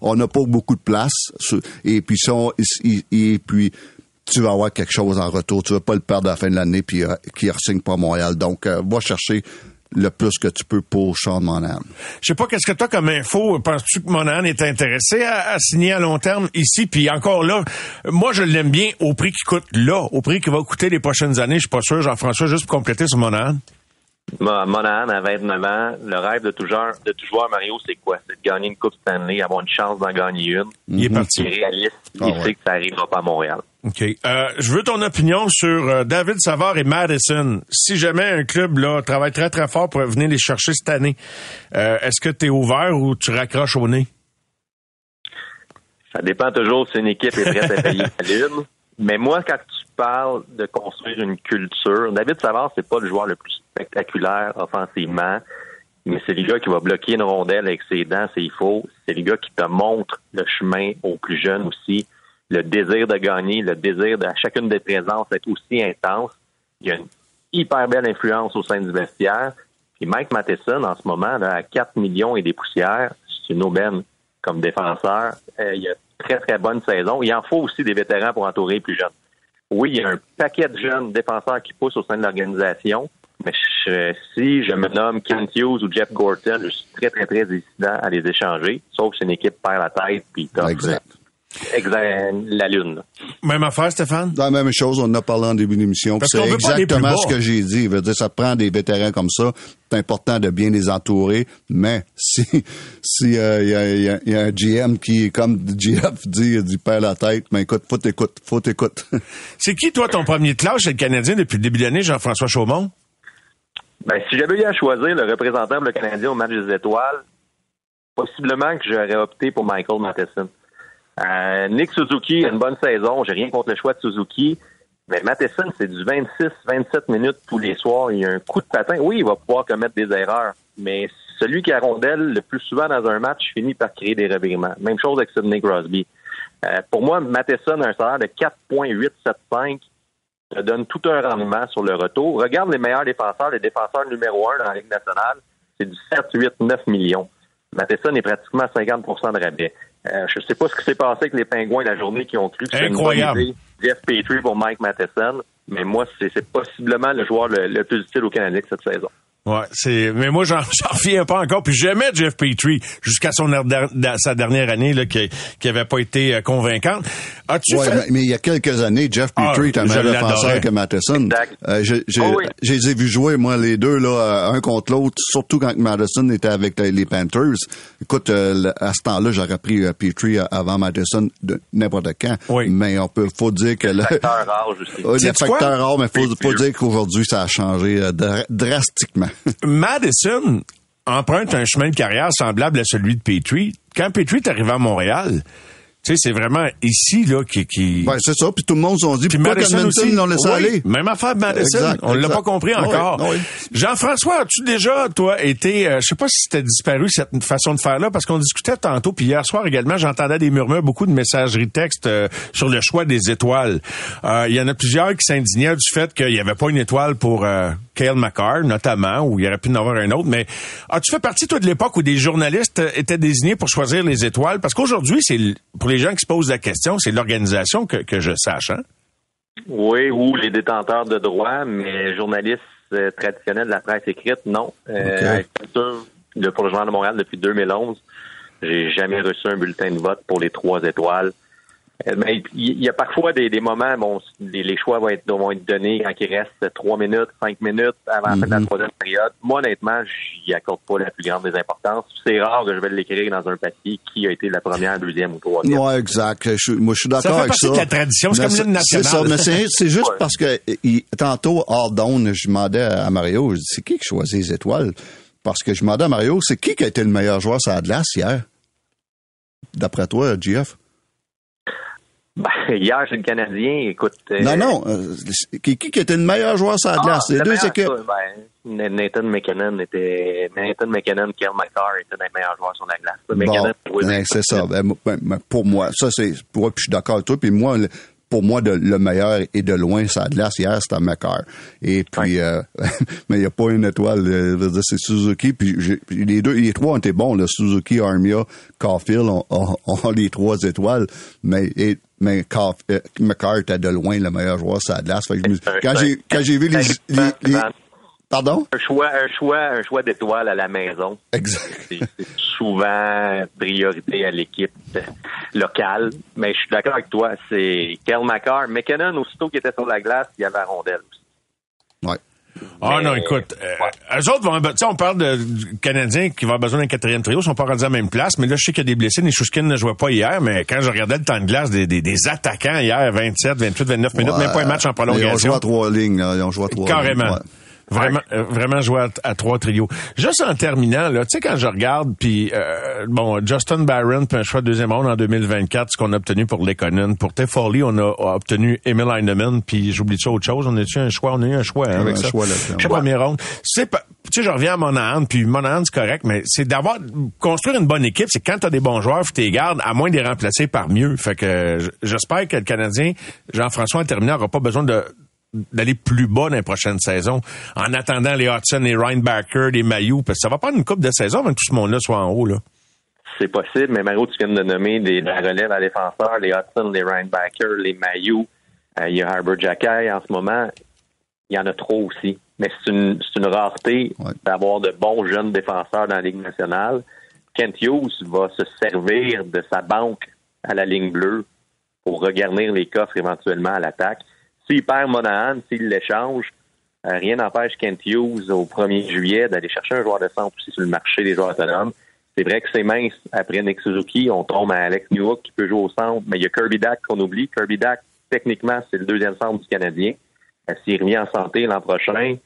on n'a pas, beaucoup de place. Et puis, et puis tu vas avoir quelque chose en retour. Tu vas pas le perdre à la fin de l'année puis euh, qui ne signe pas à Montréal. Donc, euh, va chercher le plus que tu peux pour Sean Monahan. Je sais pas qu'est-ce que tu as comme info. Penses-tu que Monahan est intéressé à, signer à long terme ici? Puis encore là, moi je l'aime bien au prix qu'il coûte là, au prix qu'il va coûter les prochaines années. Je suis pas sûr, Jean-François, juste pour compléter sur Monahan. Monahan, à 29 ans, le rêve de tout, joueur, de tout joueur Mario, c'est quoi? C'est de gagner une Coupe Stanley, avoir une chance d'en gagner une. Il est parti. Il est réaliste. il ah sait que ça n'arrivera pas à Montréal. OK. Euh, je veux ton opinion sur euh, David Savard et Madison. Si jamais un club là travaille très, très fort pour venir les chercher cette année, euh, est-ce que tu es ouvert ou tu raccroches au nez? Ça dépend toujours si une équipe est prête à payer la (laughs) lune. Mais moi, quand tu parles de construire une culture, David Savard, c'est pas le joueur le plus spectaculaire offensivement, mais c'est le gars qui va bloquer une rondelle avec ses dents s'il faut. C'est le gars qui te montre le chemin aux plus jeunes aussi. Le désir de gagner, le désir de chacune des présences être aussi intense. Il y a une hyper belle influence au sein du vestiaire. Puis Mike Matheson, en ce moment, là, à 4 millions et des poussières, c'est une aubaine comme défenseur. Euh, il a très, très bonne saison. Il en faut aussi des vétérans pour entourer les plus jeunes. Oui, il y a un paquet de jeunes défenseurs qui poussent au sein de l'organisation, mais si je me nomme Kent Hughes ou Jeff Gorton, je suis très, très, très hésitant à les échanger, sauf si une équipe perd la tête puis. Exact, la lune. Même affaire, Stéphane? La même chose, on en a parlé en début d'émission. C'est exactement ce que j'ai dit. Veut dire, ça prend des vétérans comme ça. C'est important de bien les entourer. Mais si si euh, y, a, y, a, un GM qui, comme GF dit, il perd la tête, mais écoute, faut t'écouter, faut t'écouter. (laughs) C'est qui, toi, ton premier clash chez le Canadien depuis le début de l'année, Jean-François Chaumont? Ben, si j'avais eu à choisir le représentant pour le Canadien au match des étoiles, possiblement que j'aurais opté pour Michael Matheson. Euh, Nick Suzuki a une bonne saison. J'ai rien contre le choix de Suzuki. Mais Matheson, c'est du 26-27 minutes tous les soirs. Il y a un coup de patin. Oui, il va pouvoir commettre des erreurs. Mais celui qui a rondelle le plus souvent dans un match finit par créer des revirements. Même chose avec Sidney Crosby. Euh, pour moi, Matheson a un salaire de 4,875 ça donne tout un rendement sur le retour. Regarde les meilleurs défenseurs, les défenseurs numéro un dans la Ligue nationale, c'est du 7, 8, 9 millions. Matheson est pratiquement à 50% de rabais. Euh, je ne sais pas ce qui s'est passé avec les Pingouins la journée qui ont cru que c'était une bonne idée. Jeff Petrie pour Mike Matheson. Mais moi, c'est possiblement le joueur le, plus utile au Canadien cette saison. Ouais, c'est mais moi (laughs) j'en reviens pas encore puis j'aimais Jeff Petrie jusqu'à son sa dernière année là qui qui avait pas été euh, convaincante. As-tu ouais, mais, il y a quelques années Jeff ah, Petrie était un meilleur défenseur que Matheson. Euh, j'ai oh j'ai vu jouer moi les deux là euh, un contre l'autre surtout quand Matheson était avec les Panthers. Écoute à ce temps-là j'aurais pris Petrie avant Matheson de n'importe quand. Oui. Mais on peut faut dire que le facteur rare aussi. (laughs) le facteur rare mais faut faut dire qu'aujourd'hui ça a changé drastiquement. Madison emprunte un chemin de carrière semblable à celui de Petrie. Quand Petrie est arrivé à Montréal, tu sais, c'est vraiment ici, là, qui... qui... Ben, c'est ça. Puis tout le monde s'en dit, puis pourquoi Madison aussi, l'ont laissé aller? Même affaire de Madison. on l'a pas compris encore. Jean-François, as-tu déjà, toi, été... Euh, je sais pas si c'était disparu, cette façon de faire-là, parce qu'on discutait tantôt, puis hier soir également, j'entendais des murmures, beaucoup de messageries texte euh, sur le choix des étoiles. Euh, il y en a plusieurs qui s'indignaient du fait qu'il n'y avait pas une étoile pour Kale McCarr, notamment, ou il y aurait pu en avoir un autre. Mais as-tu fait partie, toi, de l'époque où des journalistes étaient désignés pour choisir les étoiles? Parce qu'aujourd'hui, c'est pour les gens qui se posent la question, c'est l'organisation que, que je sache, hein? Oui, ou les détenteurs de droits, mais journalistes euh, traditionnels de la presse écrite, non. Euh, pour le Journal de Montréal depuis 2011, j'ai jamais reçu un bulletin de vote pour les trois étoiles. Euh, mais il y a parfois des, moments, bon, les, choix vont être, vont être donnés quand il reste trois minutes, cinq minutes avant la fin de la mhm. troisième période. Moi, honnêtement, j'y accorde pas la plus grande des importances. C'est rare que je vais l'écrire dans un papier qui a été la première, deuxième ou troisième. Oui, exact. moi, je suis d'accord avec ça. De la tradition. C'est comme l'hymne national. C'est ça, mais c'est juste parce que tantôt, hors down, je demandais à Mario, je dis, c'est qui qui choisit les étoiles? Parce que je demandais à Mario, c'est qui qui a été le meilleur joueur sur la glace hier? D'après toi, GF? Ben, hier, j'ai le Canadien, écoute. Euh, non, non. Euh, qui, qui était le meilleur joueur sur la ah, glace? Les deux équipes. Ben, Nathan McKinnon était. Nathan McKinnon, Kel McCarr étaient les meilleurs joueurs sur la glace. Bon, ben, c'est ça. Ben, ben, pour moi, ça, c'est. Pour moi, puis je suis d'accord avec toi. Puis moi, pour moi, de, le meilleur et de loin, ça de glace hier, c'était McCarr. Et puis, euh, (laughs) mais il n'y a pas une étoile. Euh, c'est Suzuki. Puis les deux, les trois ont été bons. Là, Suzuki, Armia, Caulfield ont, (laughs) les trois étoiles. Mais et, mais euh, McCarr était de loin le meilleur joueur ça de glace. quand j'ai quand j'ai vu les, les, Pardon? Un choix, un choix, un choix d'étoiles à la maison. Exact. C'est souvent priorité à l'équipe locale. Mais je suis d'accord avec toi. C'est Kel McCarr. McKinnon, aussitôt qu'il était sur la glace, il y avait la rondelle aussi. Ouais. Ah Mais- non, écoute, euh, eux autres vont, tu sais, on parle de, du Canadien qui va avoir besoin d'un quatrième trio, ils sont pas rendus à la même place, mais là, je sais qu'il y a des blessés, Nishushkin ne jouait pas hier, mais quand je regardais le temps de glace des, des, des attaquants hier, 27, 28, 29 minutes, même pas un match en Ils ont joué prolongation. à trois lignes, là. Ils ont joué à trois Carrément. lignes. Ouais. Vraiment, euh, vraiment jouer à, à trois trios. Juste en terminant, là, tu sais, quand je regarde, puis euh, bon, Justin Barron, puis un choix de deuxième ronde en 2024, ce qu'on a obtenu pour Lekonen. Pour Foley, on a, a obtenu Emil Heinemann, puis j'oublie ça autre chose. On a eu un choix, on a eu un choix hein, avec un ça. choix. Choix première ronde. C'est pas, tu sais, je reviens à Monahan, puis Monahan, c'est correct, mais c'est d'avoir construire une bonne équipe. C'est quand t'as des bons joueurs, faut t'es gardes, à moins de les remplacer par mieux. Fait que j'espère que le Canadien, Jean-François, en terminant, n'aura pas besoin de d'aller plus bas dans les prochaines saisons en attendant les Hudson, les Reinbacker, les Mayou, parce que ça va prendre une coupe de saison avant que tout ce monde-là soit en haut. Là. C'est possible, mais Mario, tu viens de nommer des, la relève à défenseurs, les Hudson, les Rhinebacker, les Mayou. Euh, il y a Harbour Jackay en ce moment. Il y en a trop aussi. Mais c'est une, c'est une rareté Ouais. d'avoir de bons jeunes défenseurs dans la Ligue nationale. Kent Hughes va se servir de sa banque à la ligne bleue pour regarnir les coffres éventuellement à l'attaque. S'il perd Monahan, s'il l'échange, euh, rien n'empêche Kent Hughes au 1er juillet d'aller chercher un joueur de centre aussi sur le marché des joueurs autonomes. C'est vrai que c'est mince après Nick Suzuki. On tombe à Alex Newhook qui peut jouer au centre, mais il y a Kirby Dack qu'on oublie. Kirby Dack, techniquement, c'est le deuxième centre du Canadien. Euh, S'il revient en santé l'an prochain,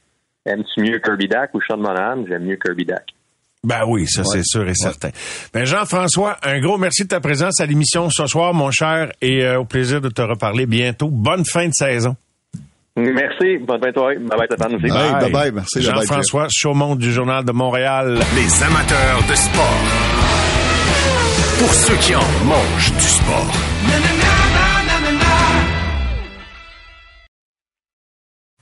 aimes-tu mieux Kirby Dack ou Sean Monahan? J'aime mieux Kirby Dack. Ben oui, ça c'est sûr et certain. Ben Jean-François, un gros merci de ta présence à l'émission ce soir, mon cher, et euh, au plaisir de te reparler bientôt. Bonne fin de saison. Merci. Bonne fin de soirée. Bye bye, Stéphane aussi. Bye. bye-bye. Merci, Jean-François Chaumont du Journal de Montréal. Les amateurs de sport. Pour ceux qui en mangent du sport.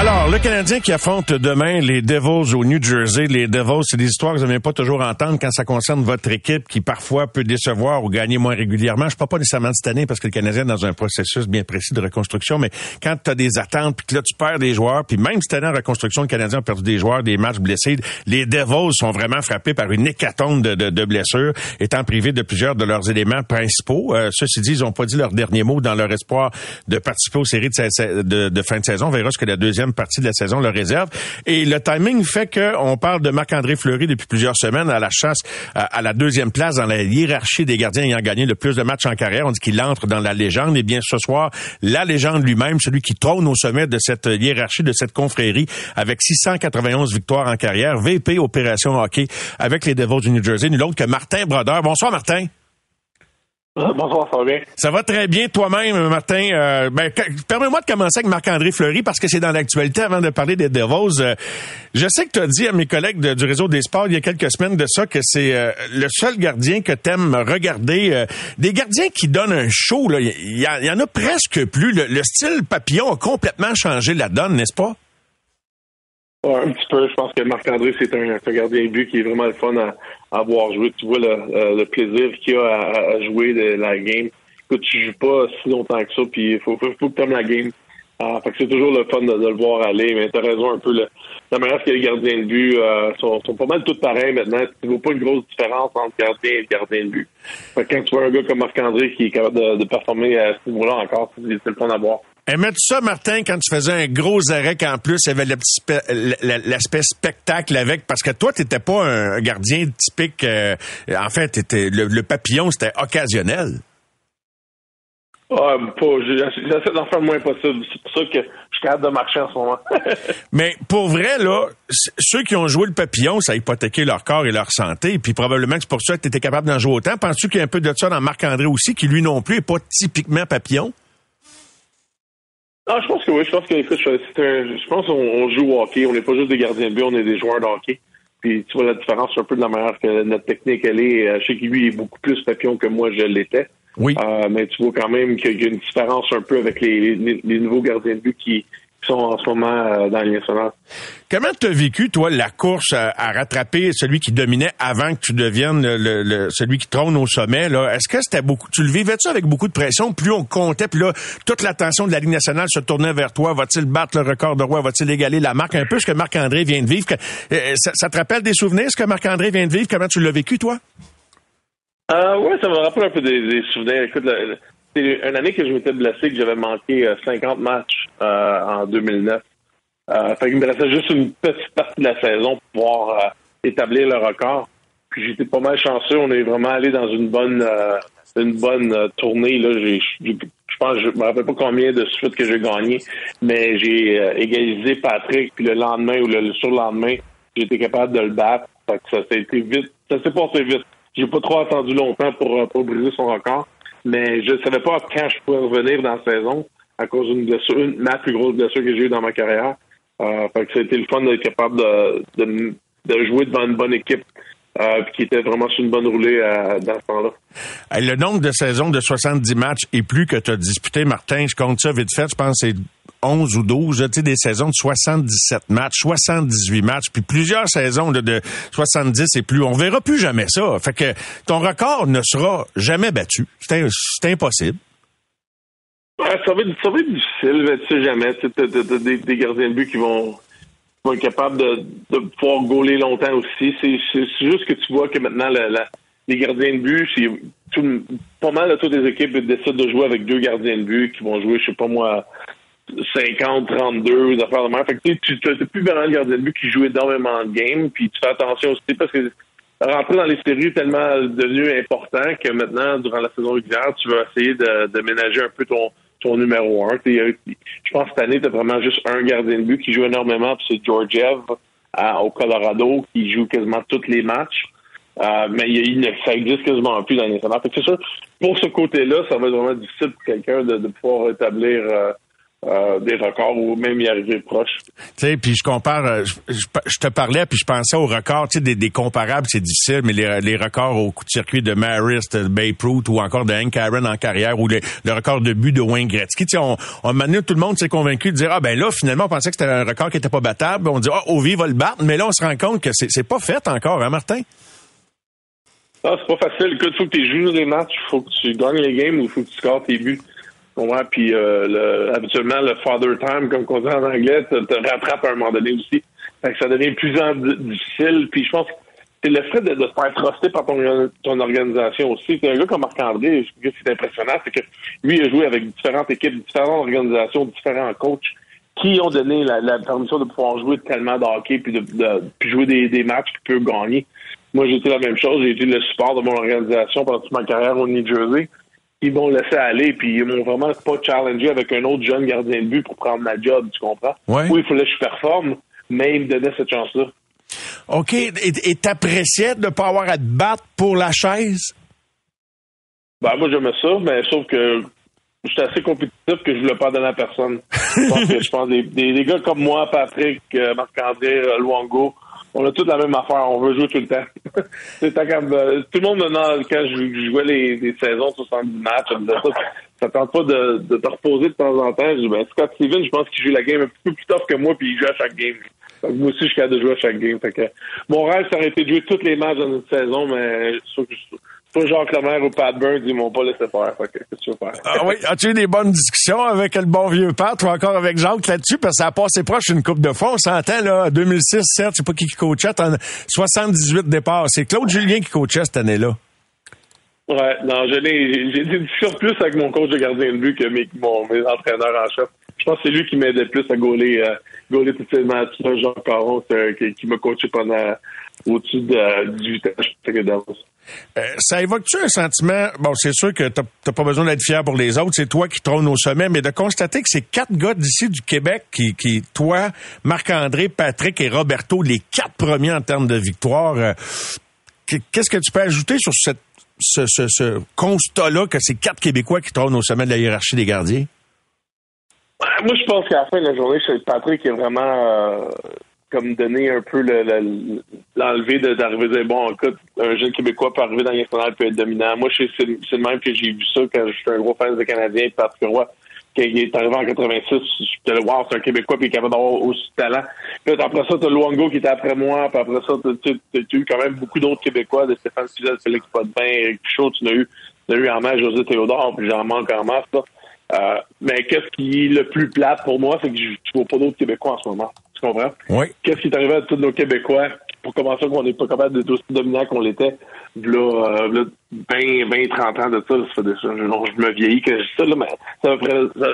Alors, le Canadien qui affronte demain les Devils au New Jersey. Les Devils, c'est des histoires que vous n'aimez pas toujours entendre quand ça concerne votre équipe qui parfois peut décevoir ou gagner moins régulièrement. Je parle pas nécessairement de cette année parce que le Canadien est dans un processus bien précis de reconstruction, mais quand tu as des attentes puis que là tu perds des joueurs, puis même cette année en reconstruction, le Canadien a perdu des joueurs, des matchs blessés, les Devils sont vraiment frappés par une hécatombe de, blessures, étant privés de plusieurs de leurs éléments principaux. Euh, ceci dit, ils ont pas dit leur dernier mot dans leur espoir de participer aux séries de- de fin de saison. On verra ce que la deuxième partie de la saison leur réserve. Et le timing fait que on parle de Marc-André Fleury depuis plusieurs semaines à la chasse à, à la deuxième place dans la hiérarchie des gardiens ayant gagné le plus de matchs en carrière. On dit qu'il entre dans la légende. Et bien ce soir, la légende lui-même, celui qui trône au sommet de cette hiérarchie, de cette confrérie, avec 691 victoires en carrière, VP Opération Hockey avec les Devils du New Jersey, nul autre que Martin Brodeur. Bonsoir Martin. Bonsoir, ça va bien? Ça va très bien toi-même, Martin. Euh, ben, permets-moi de commencer avec Marc-André Fleury parce que c'est dans l'actualité avant de parler des Devils. Euh, je sais que tu as dit à mes collègues de- du réseau des sports il y a quelques semaines de ça que c'est euh, le seul gardien que t'aimes regarder. Euh, des gardiens qui donnent un show, là, il y, en a presque plus. Le, le style papillon a complètement changé la donne, n'est-ce pas? Ouais, un petit peu. Je pense que Marc-André, c'est un, un gardien but qui est vraiment le fun à, à voir jouer. Tu vois le, euh, le plaisir qu'il a à, à jouer de la game. Écoute, tu joues pas si longtemps que ça, puis il faut, faut, faut que tu aimes la game. Ah, fait que c'est toujours le fun de, de le voir aller, mais t'as raison un peu. Le, la manière que les gardiens de but euh, sont, sont pas mal tous pareils maintenant. Tu vois pas une grosse différence entre gardien et gardien de but. Fait que quand tu vois un gars comme Marc-André qui est capable de, de performer à ce niveau-là encore, c'est le fun à voir. Aimais-tu ça, Martin, quand tu faisais un gros arrêt qu'en plus, il y avait l'aspect spectacle avec? Parce que toi, t'étais pas un gardien typique. euh, en fait, le, le papillon, c'était occasionnel. Ah, j'essaie d'en faire le moins possible. C'est pour ça que je suis capable de marcher en ce moment. (laughs) Mais pour vrai, là, ceux qui ont joué le papillon, ça a hypothéqué leur corps et leur santé. Puis probablement que c'est pour ça que tu étais capable d'en jouer autant. Penses-tu qu'il y a un peu de ça dans Marc-André aussi, qui lui non plus est pas typiquement papillon? Ah, je pense que oui. Je pense que écoute, je, un- je pense qu'on on joue au hockey. On n'est pas juste des gardiens de but, on est des joueurs de hockey. Puis tu vois la différence un peu de la manière que notre technique elle est. Euh, Je sais que lui est beaucoup plus papillon que moi je l'étais. Oui. Euh, mais tu vois quand même qu'il y a une différence un peu avec les, les, les nouveaux gardiens de but qui, qui sont en ce moment euh, dans les. Comment tu as vécu, toi, la course à, rattraper celui qui dominait avant que tu deviennes le, celui qui trône au sommet? Là? Est-ce que c'était beaucoup. Tu le vivais-tu avec beaucoup de pression? Plus on comptait, puis là, toute l'attention de la Ligue nationale se tournait vers toi. Va-t-il battre le record de roi? Va-t-il égaler la marque? Un peu ce que Marc-André vient de vivre. Euh, ça, te rappelle des souvenirs, ce que Marc-André vient de vivre? Comment tu l'as vécu, toi? Euh, oui, ça me rappelle un peu des, souvenirs. Écoute, c'est une année que je m'étais blessé, que j'avais manqué 50 euh, matchs euh, en 2009. Euh, fait qu'il me restait juste une petite partie de la saison pour pouvoir euh, établir le record. Puis j'étais pas mal chanceux. On est vraiment allé dans une bonne une bonne tournée. Là, j'ai, je pense, je me rappelle pas combien de suites que j'ai gagné, mais j'ai égalisé Patrick. Puis le lendemain ou le, surlendemain, j'ai été capable de le battre. Fait que ça s'est été vite. Ça s'est passé vite. J'ai pas trop attendu longtemps pour, pour briser son record mais je ne savais pas quand je pouvais revenir dans la saison à cause d'une blessure, une, ma plus grosse blessure que j'ai eue dans ma carrière. Euh, fait que c'était le fun d'être capable de, de, de, jouer devant une bonne équipe. Euh, qui était vraiment sur une bonne roulée euh, dans ce temps-là. Le nombre de saisons de 70 matchs et plus que tu as disputé, Martin, je compte ça vite fait, je pense que c'est 11 ou 12, tu sais, des saisons de 77 matchs, 78 matchs, puis plusieurs saisons de, de 70 et plus. On verra plus jamais ça. Fait que ton record ne sera jamais battu. C'est impossible. ça, va être, ça va être difficile, tu sais jamais. Tu des, des gardiens de but qui vont, vont être capables de, de pouvoir gauler longtemps aussi. C'est juste que tu vois que maintenant, les gardiens de but, c'est pas mal de toutes les équipes décident de jouer avec deux gardiens de but qui vont jouer, je sais pas moi, 50, 32, des affaires de mer. Fait que tu n'as plus vraiment le gardien de but qui joue énormément de games, puis tu fais attention aussi parce que rentrer dans les séries est tellement devenu important que maintenant, durant la saison régulière, tu vas essayer de, ménager un peu ton, ton numéro un. Je pense que cette année, tu as vraiment juste un gardien de but qui joue énormément, puis c'est Georgiev au Colorado qui joue quasiment tous les matchs. Euh, mais il, ça existe quasiment plus dans les nationales. C'est sûr, pour ce côté-là, ça va être vraiment difficile pour quelqu'un de, pouvoir établir euh, des records ou même y arriver proche. Tu sais, puis je compare, euh, je, te parlais puis je pensais aux records, tu sais, des, des, comparables, c'est difficile, mais les, les, records au coup de circuit de Marist, de Babe Ruth ou encore de Hank Aaron en carrière ou le record de but de Wayne Gretzky. Tu sais, on, on maintenant tout le monde s'est convaincu de dire ah ben là finalement on pensait que c'était un record qui était pas battable, on dit ah Ovi va le battre, mais là on se rend compte que c'est pas fait encore, hein Martin? Ah, c'est pas facile. Écoute, faut que tu joues des matchs, faut que tu gagnes les games ou faut que tu scores tes buts. Puis euh, le, habituellement, le father time, comme on dit en anglais, te, te, rattrape à un moment donné aussi. Fait que ça devient plus difficile. Puis je pense que c'est le fait de, se faire truster par ton, organisation aussi. C'est un gars comme Marc-André, ce qui est impressionnant, c'est que lui a joué avec différentes équipes, différentes organisations, différents coachs qui ont donné la, permission de pouvoir jouer tellement de hockey puis de, jouer des, des matchs qu'il peut gagner. Moi, j'ai été la même chose. J'ai été le support de mon organisation pendant toute ma carrière au New Jersey ils m'ont laissé aller, puis ils m'ont vraiment pas challengé avec un autre jeune gardien de but pour prendre ma job, tu comprends? Oui, il fallait que je performe, mais ils me donnaient cette chance-là. OK. Et t'appréciais de ne pas avoir à te battre pour la chaise? Ben, moi, j'aimais ça, mais sauf que j'étais assez compétitif que je voulais pas donner à personne. je pense que (laughs) je pense des, des, gars comme moi, Patrick, euh, Marc-André, euh, Luango, on a toute la même affaire. On veut jouer tout le temps. (laughs) c'est comme, euh, tout le monde maintenant, quand je, jouais les, les saisons 70 matchs, ça, ça tente pas de, de, te reposer de temps en temps. Je dis, ben, Scott Steven, je pense qu'il joue la game un petit peu plus tough que moi, puis il joue à chaque game. Donc, moi aussi, je suis capable de jouer à chaque game. Fait que, mon rêve, ça aurait été de jouer tous les matchs dans une saison, mais je, je, pas Jacques Lemaire ou Pat Burns, ils m'ont pas laissé faire. Fait que, qu'est-ce que tu veux faire? Ah oui, as-tu eu des bonnes discussions avec le bon vieux Pat ou encore avec Jacques là-dessus? Parce que ça a passé proche une coupe de fois. On s'entend, là, 2006, certes, je sais pas qui qui coachait, 78 départs. C'est Claude Julien qui coachait cette année-là. Ouais, non, j'ai des discussions plus avec mon coach de gardien de but que mes, mon, mes entraîneurs en chef. Je pense que c'est lui qui m'aidait plus à gauler, euh, gauler tous ces matchs-là, Jean Caron, qui, qui m'a coaché pendant au-dessus de 18 ans. Euh, ça évoque-tu un sentiment, bon, c'est sûr que t'as pas besoin d'être fier pour les autres, c'est toi qui trône au sommet, mais de constater que c'est quatre gars d'ici du Québec qui, toi, Marc-André, Patrick et Roberto, les quatre premiers en termes de victoire, euh, qu'est-ce que tu peux ajouter sur ce, constat-là que c'est quatre Québécois qui trônent au sommet de la hiérarchie des gardiens? Moi, je pense qu'à la fin de la journée, c'est Patrick qui est vraiment euh, comme donner un peu l'enlever le, d'arriver de dire bon écoute un jeune québécois peut arriver dans l'international peut être dominant moi c'est le même que j'ai vu ça quand j'étais un gros fan des Canadiens Patrick Roy qui est arrivé en 86, j'étais là, wow, c'est un Québécois, puis il est capable d'avoir aussi de talent. Puis après ça, t'as Luongo qui était après moi, puis après ça, t'as as eu quand même beaucoup d'autres Québécois, de Stéphane Fidel, Félix Potvin, Eric Pichot, tu l'as eu, tu as eu en main José Théodore, puis j'en manque en masse, là. Euh, mais qu'est-ce qui est le plus plate pour moi, c'est que je ne vois pas d'autres Québécois en ce moment. Tu comprends? Oui. Qu'est-ce qui est arrivé à tous nos Québécois? Pour commencer qu'on n'est pas capable d'être aussi dominant qu'on l'était là, là 20, 20, 30 ans de ça, ça fait je, je me vieillis que je ça, là, mais ça fait, ça,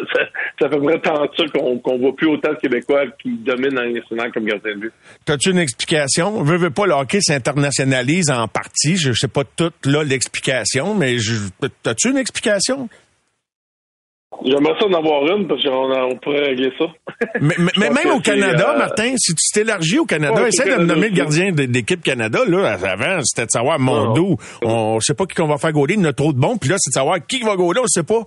ça, fait vraiment tant de ça qu'on qu'on voit plus autant de Québécois qui dominent nationales comme gardien de but. T'as-tu une explication? Veux, veux pas, le hockey s'internationalise en partie. Je sais pas toute là l'explication, mais t'as-tu une explication? J'aimerais ça en avoir une parce qu'on on pourrait régler ça. (laughs) Mais, mais même au Canada, euh... Martin, si tu t'élargis au Canada, ouais, essaie de me nommer le gardien d'équipe Canada. Là, avant, c'était de savoir Mondo. On sait pas qui qu'on va faire gauler, il y en a trop de bons. Puis là, c'est de savoir qui va gauler, on sait pas.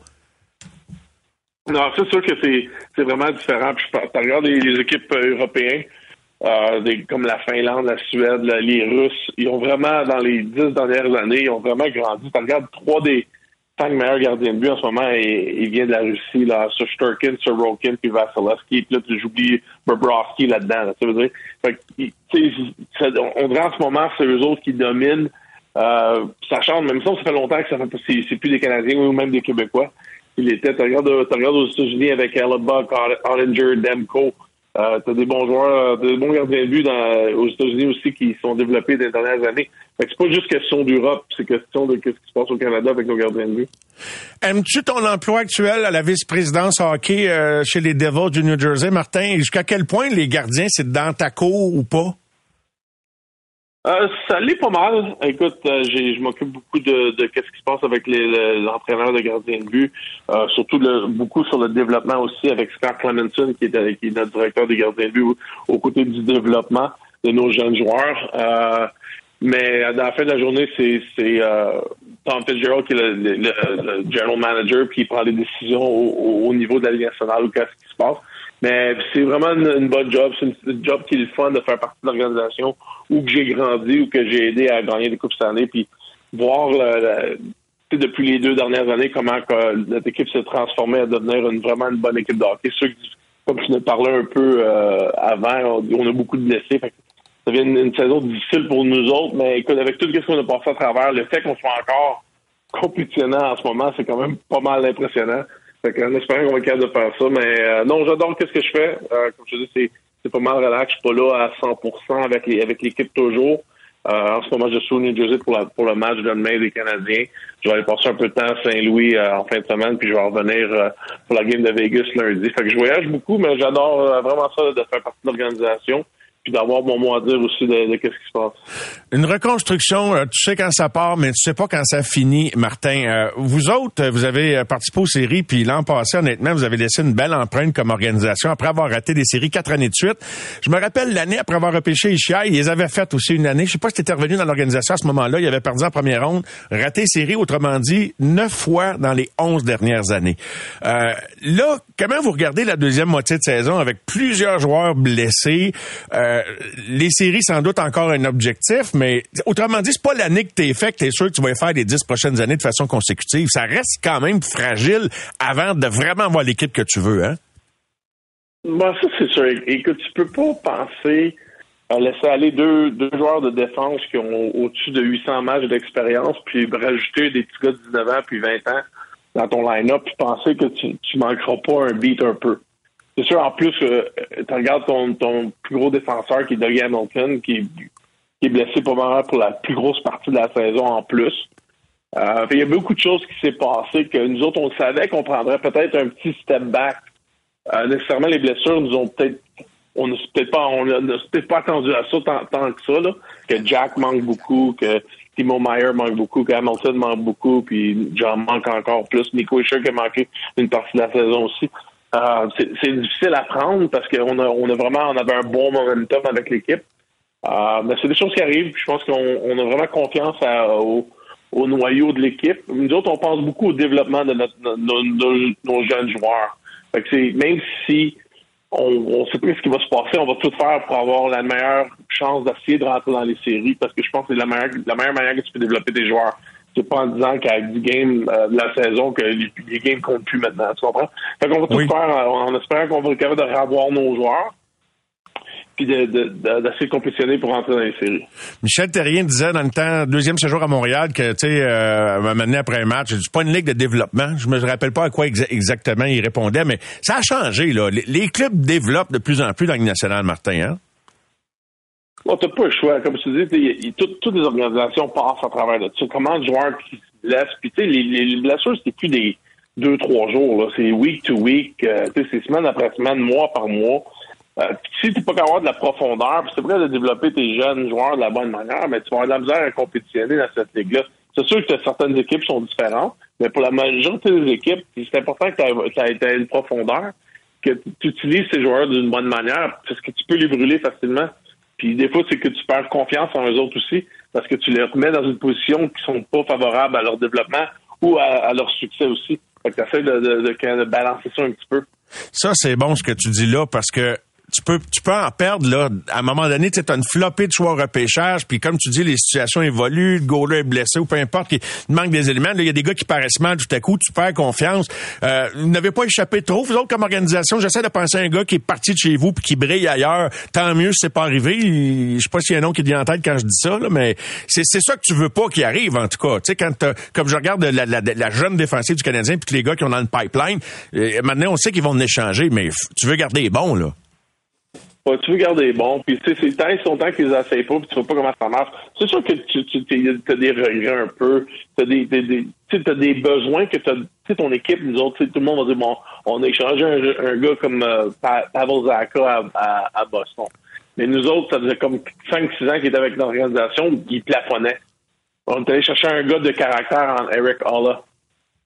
Non, c'est sûr que c'est vraiment différent. Puis je regarde les, les équipes européennes, euh, des, comme la Finlande, la Suède, les Russes, ils ont vraiment, dans les dix dernières années, ils ont vraiment grandi. Tu regardes trois des cinq meilleurs gardiens de but en ce moment, il vient de la Russie, là, Sturkin, Sorokin, puis Vasilevski, puis là, j'oublie Bobrovski là-dedans. Fait que, on dirait en ce moment, c'est eux autres qui dominent. Euh, ça change, même ça, ça fait longtemps que ça fait c'est plus des Canadiens ou même des Québécois. Il était, tu regardes, aux États-Unis avec Buck, Ollinger, Demko, euh, t'as des bons joueurs, des bons gardiens de but dans, aux États-Unis aussi qui sont développés des dernières années. Fait que c'est pas juste question d'Europe, c'est question de ce qui se passe au Canada avec nos gardiens de but. Aimes-tu ton emploi actuel à la vice-présidence hockey euh, chez les Devils du New Jersey, Martin? Jusqu'à quel point les gardiens, c'est dans ta cour ou pas? Euh, ça l'est pas mal. Écoute, euh, je m'occupe beaucoup de, de ce qui se passe avec les, l'entraîneur de gardien de but, euh, surtout le, beaucoup sur le développement aussi avec Scott Clemenson qui est, qui est notre directeur des gardiens de but aux côtés du développement de nos jeunes joueurs. Euh, mais à la fin de la journée, c'est, c'est Tom Fitzgerald qui est le, le, general manager qui prend les décisions au, au niveau de la Ligue nationale ou qu'est-ce qui se passe. Mais c'est vraiment une, bonne job. C'est une, job qui est le fun de faire partie de l'organisation où j'ai grandi ou que j'ai aidé à gagner des coupes cette année. Puis voir depuis les deux dernières années comment notre équipe s'est transformée à devenir une, vraiment une bonne équipe de hockey. Sûr comme tu nous parlais un peu euh, avant, on, a beaucoup de blessés. Fait ça devient une, saison difficile pour nous autres, mais écoute, avec tout ce qu'on a passé à travers, le fait qu'on soit encore compétitionnant en ce moment, c'est quand même pas mal impressionnant. Fait qu'en espérant qu'on va être capable de faire ça. Mais euh, non, j'adore ce que je fais? Euh, comme je dis, c'est, pas mal relax. Je suis pas là à 100% avec, les, avec l'équipe toujours. Euh, en ce moment, je suis au New Jersey pour, la, pour le match de demain des Canadiens. Je vais aller passer un peu de temps à Saint-Louis en fin de semaine, puis je vais revenir pour la game de Vegas lundi. Fait que je voyage beaucoup, mais j'adore vraiment ça de faire partie de l'organisation d'avoir mon mot à dire aussi de, de qu'est-ce qui se passe. Une reconstruction, euh, tu sais quand ça part, mais tu sais pas quand ça finit, Martin. Euh, vous autres, vous avez euh, participé aux séries, puis l'an passé, honnêtement, vous avez laissé une belle empreinte comme organisation après avoir raté des séries quatre années de suite. Je me rappelle l'année après avoir repêché Ishia, ils avaient fait aussi une année. Je sais pas si tu revenu dans l'organisation à ce moment-là. Ils avaient perdu en première ronde, raté série, autrement dit, neuf fois dans les onze dernières années. Euh, là, comment vous regardez la deuxième moitié de saison avec plusieurs joueurs blessés? Euh, les séries, sans doute, encore un objectif, mais autrement dit, c'est pas l'année que t'es fait que t'es sûr que tu vas faire les dix prochaines années de façon consécutive. Ça reste quand même fragile avant de vraiment avoir l'équipe que tu veux, hein? Bon, ça, c'est sûr. Écoute, tu peux pas penser à laisser aller deux, deux joueurs de défense qui ont au-dessus de 800 matchs d'expérience, puis rajouter des petits gars de 19 ans puis 20 ans dans ton line-up, puis penser que tu, tu manqueras pas un beat un peu. C'est sûr, en plus, euh, tu regardes ton, plus gros défenseur qui est Doug Hamilton, qui, est blessé mal pour la plus grosse partie de la saison en plus. Euh, il y a beaucoup de choses qui s'est passé que nous autres, on savait qu'on prendrait peut-être un petit step back. Euh, nécessairement, les blessures nous ont peut-être on pas on peut-être pas attendu à ça tant, que ça, que Jack manque beaucoup, que Timo Meyer manque beaucoup, que Hamilton manque beaucoup, puis John manque encore plus. Nico Isher qui a manqué une partie de la saison aussi. Euh, c'est difficile à prendre parce qu'on a, on a vraiment on avait un bon momentum avec l'équipe. Euh, mais c'est des choses qui arrivent. Je pense qu'on on a vraiment confiance au, au, noyau de l'équipe. Nous autres, on pense beaucoup au développement de notre, nos, jeunes joueurs. Fait que même si on ne sait pas ce qui va se passer, on va tout faire pour avoir la meilleure chance d'essayer de rentrer dans les séries parce que je pense que c'est la meilleure, la meilleure manière que tu peux développer des joueurs. C'est pas en disant qu'à 10 games euh, de la saison que les, les games comptent plus maintenant. Tu comprends? Fait qu'on va tout faire en, en espérant qu'on va être capable de revoir nos joueurs puis d'essayer de, de, de, compétitionner pour entrer dans les séries. Michel Terrien disait dans le temps, deuxième séjour à Montréal, que, tu sais, euh, après un match, c'est pas une ligue de développement. Je me rappelle pas à quoi exa exactement il répondait, mais ça a changé, là. Les, les, clubs développent de plus en plus dans le nationale, Martin, hein? Bon, t'as pas le choix. Comme tu dis, toutes, toutes les organisations passent à travers de ça. Comment le joueur qui se blesse, puis tu sais, les, les blessures, c'est plus des deux, trois jours, là. C'est week to week, euh, c'est semaine après semaine, mois par mois. Euh, si tu pas qu'à avoir de la profondeur, puis c'est prêt de développer tes jeunes joueurs de la bonne manière, mais tu vas avoir de la misère à compétitionner dans cette ligue-là. C'est sûr que certaines équipes sont différentes, mais pour la majorité des équipes, c'est important que tu aies, une profondeur, que tu utilises ces joueurs d'une bonne manière, parce que tu peux les brûler facilement. Puis des fois, c'est que tu perds confiance en eux autres aussi, parce que tu les remets dans une position qui sont pas favorables à leur développement ou à, leur succès aussi. Fait que tu de, de, de, de balancer ça un petit peu. Ça, c'est bon ce que tu dis là, parce que tu peux tu peux en perdre là. À un moment donné tu as une flopée de choix repêchage puis comme tu dis les situations évoluent le goaler est blessé ou peu importe il manque des éléments. Il y a des gars qui paraissent mal tout à coup tu perds confiance. Euh, vous n'avez pas échappé trop vous autres comme organisation. J'essaie de penser à un gars qui est parti de chez vous puis qui brille ailleurs. Tant mieux si c'est pas arrivé. Je sais pas s'il y a un nom qui vient en tête quand je dis ça là, mais c'est c'est ça que tu veux pas qu'il arrive en tout cas. Tu sais quand comme je regarde la, la, la, jeune défensive du Canadien puis les gars qui ont dans le pipeline euh, maintenant on sait qu'ils vont en échanger mais tu veux garder les bons là tu veux garder bon, puis tu sais, c'est tant sont temps qu'ils les essayent pas, puis tu vois pas comment ça marche. C'est sûr que tu, tu as des regrets un peu, tu as des, des, des as des besoins que tu sais, ton équipe, nous autres, tout le monde va dire, bon, on a échangé un, un gars comme euh, Pavel Zaka à, à, Boston. Mais nous autres, ça faisait comme 5-6 ans qu'il était avec l'organisation, il plafonnait. On est allé chercher un gars de caractère en Eric Holla.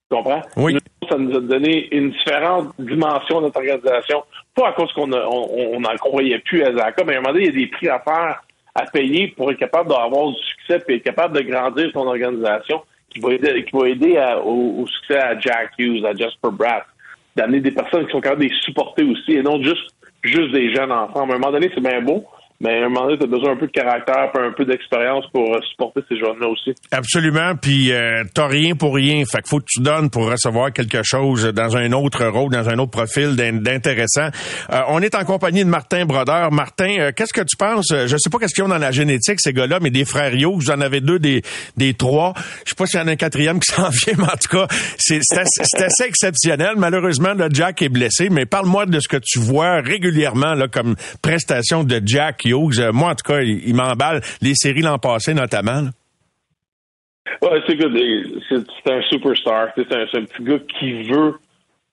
Tu comprends? Oui. ça nous a donné une différente dimension de notre organisation. Pas à cause qu'on n'en croyait plus à Zaka, mais à un moment donné, il y a des prix à faire, à payer pour être capable d'avoir du succès et être capable de grandir son organisation qui va aider, qui va aider au, succès à Jack Hughes, à Jasper Bratt, d'amener des personnes qui sont capables de les supporter aussi et non juste, juste des jeunes ensemble. À un moment donné, c'est bien beau, mais à un moment donné, tu as besoin un peu de caractère, un peu d'expérience pour euh, supporter ces jeunes-là aussi. Absolument, puis euh, t'as rien pour rien. Fait qu'il faut que tu donnes pour recevoir quelque chose dans un autre rôle, dans un autre profil d'intéressant. Euh, on est en compagnie de Martin Brodeur. Martin, euh, qu'est-ce que tu penses? Je sais pas qu'est-ce qu'ils ont dans la génétique, ces gars-là, mais des frères Yo, vous en avez deux des, des trois. Je sais pas s'il y en a un quatrième qui (laughs) s'en vient, mais en tout cas, c'est assez, assez, exceptionnel. Malheureusement, le Jack est blessé, mais parle-moi de ce que tu vois régulièrement là, comme prestation de Jack euh, moi, en tout cas, il, m'emballe. Les séries l'an passé, notamment. Ouais, c'est C'est un superstar. C'est un, petit gars qui veut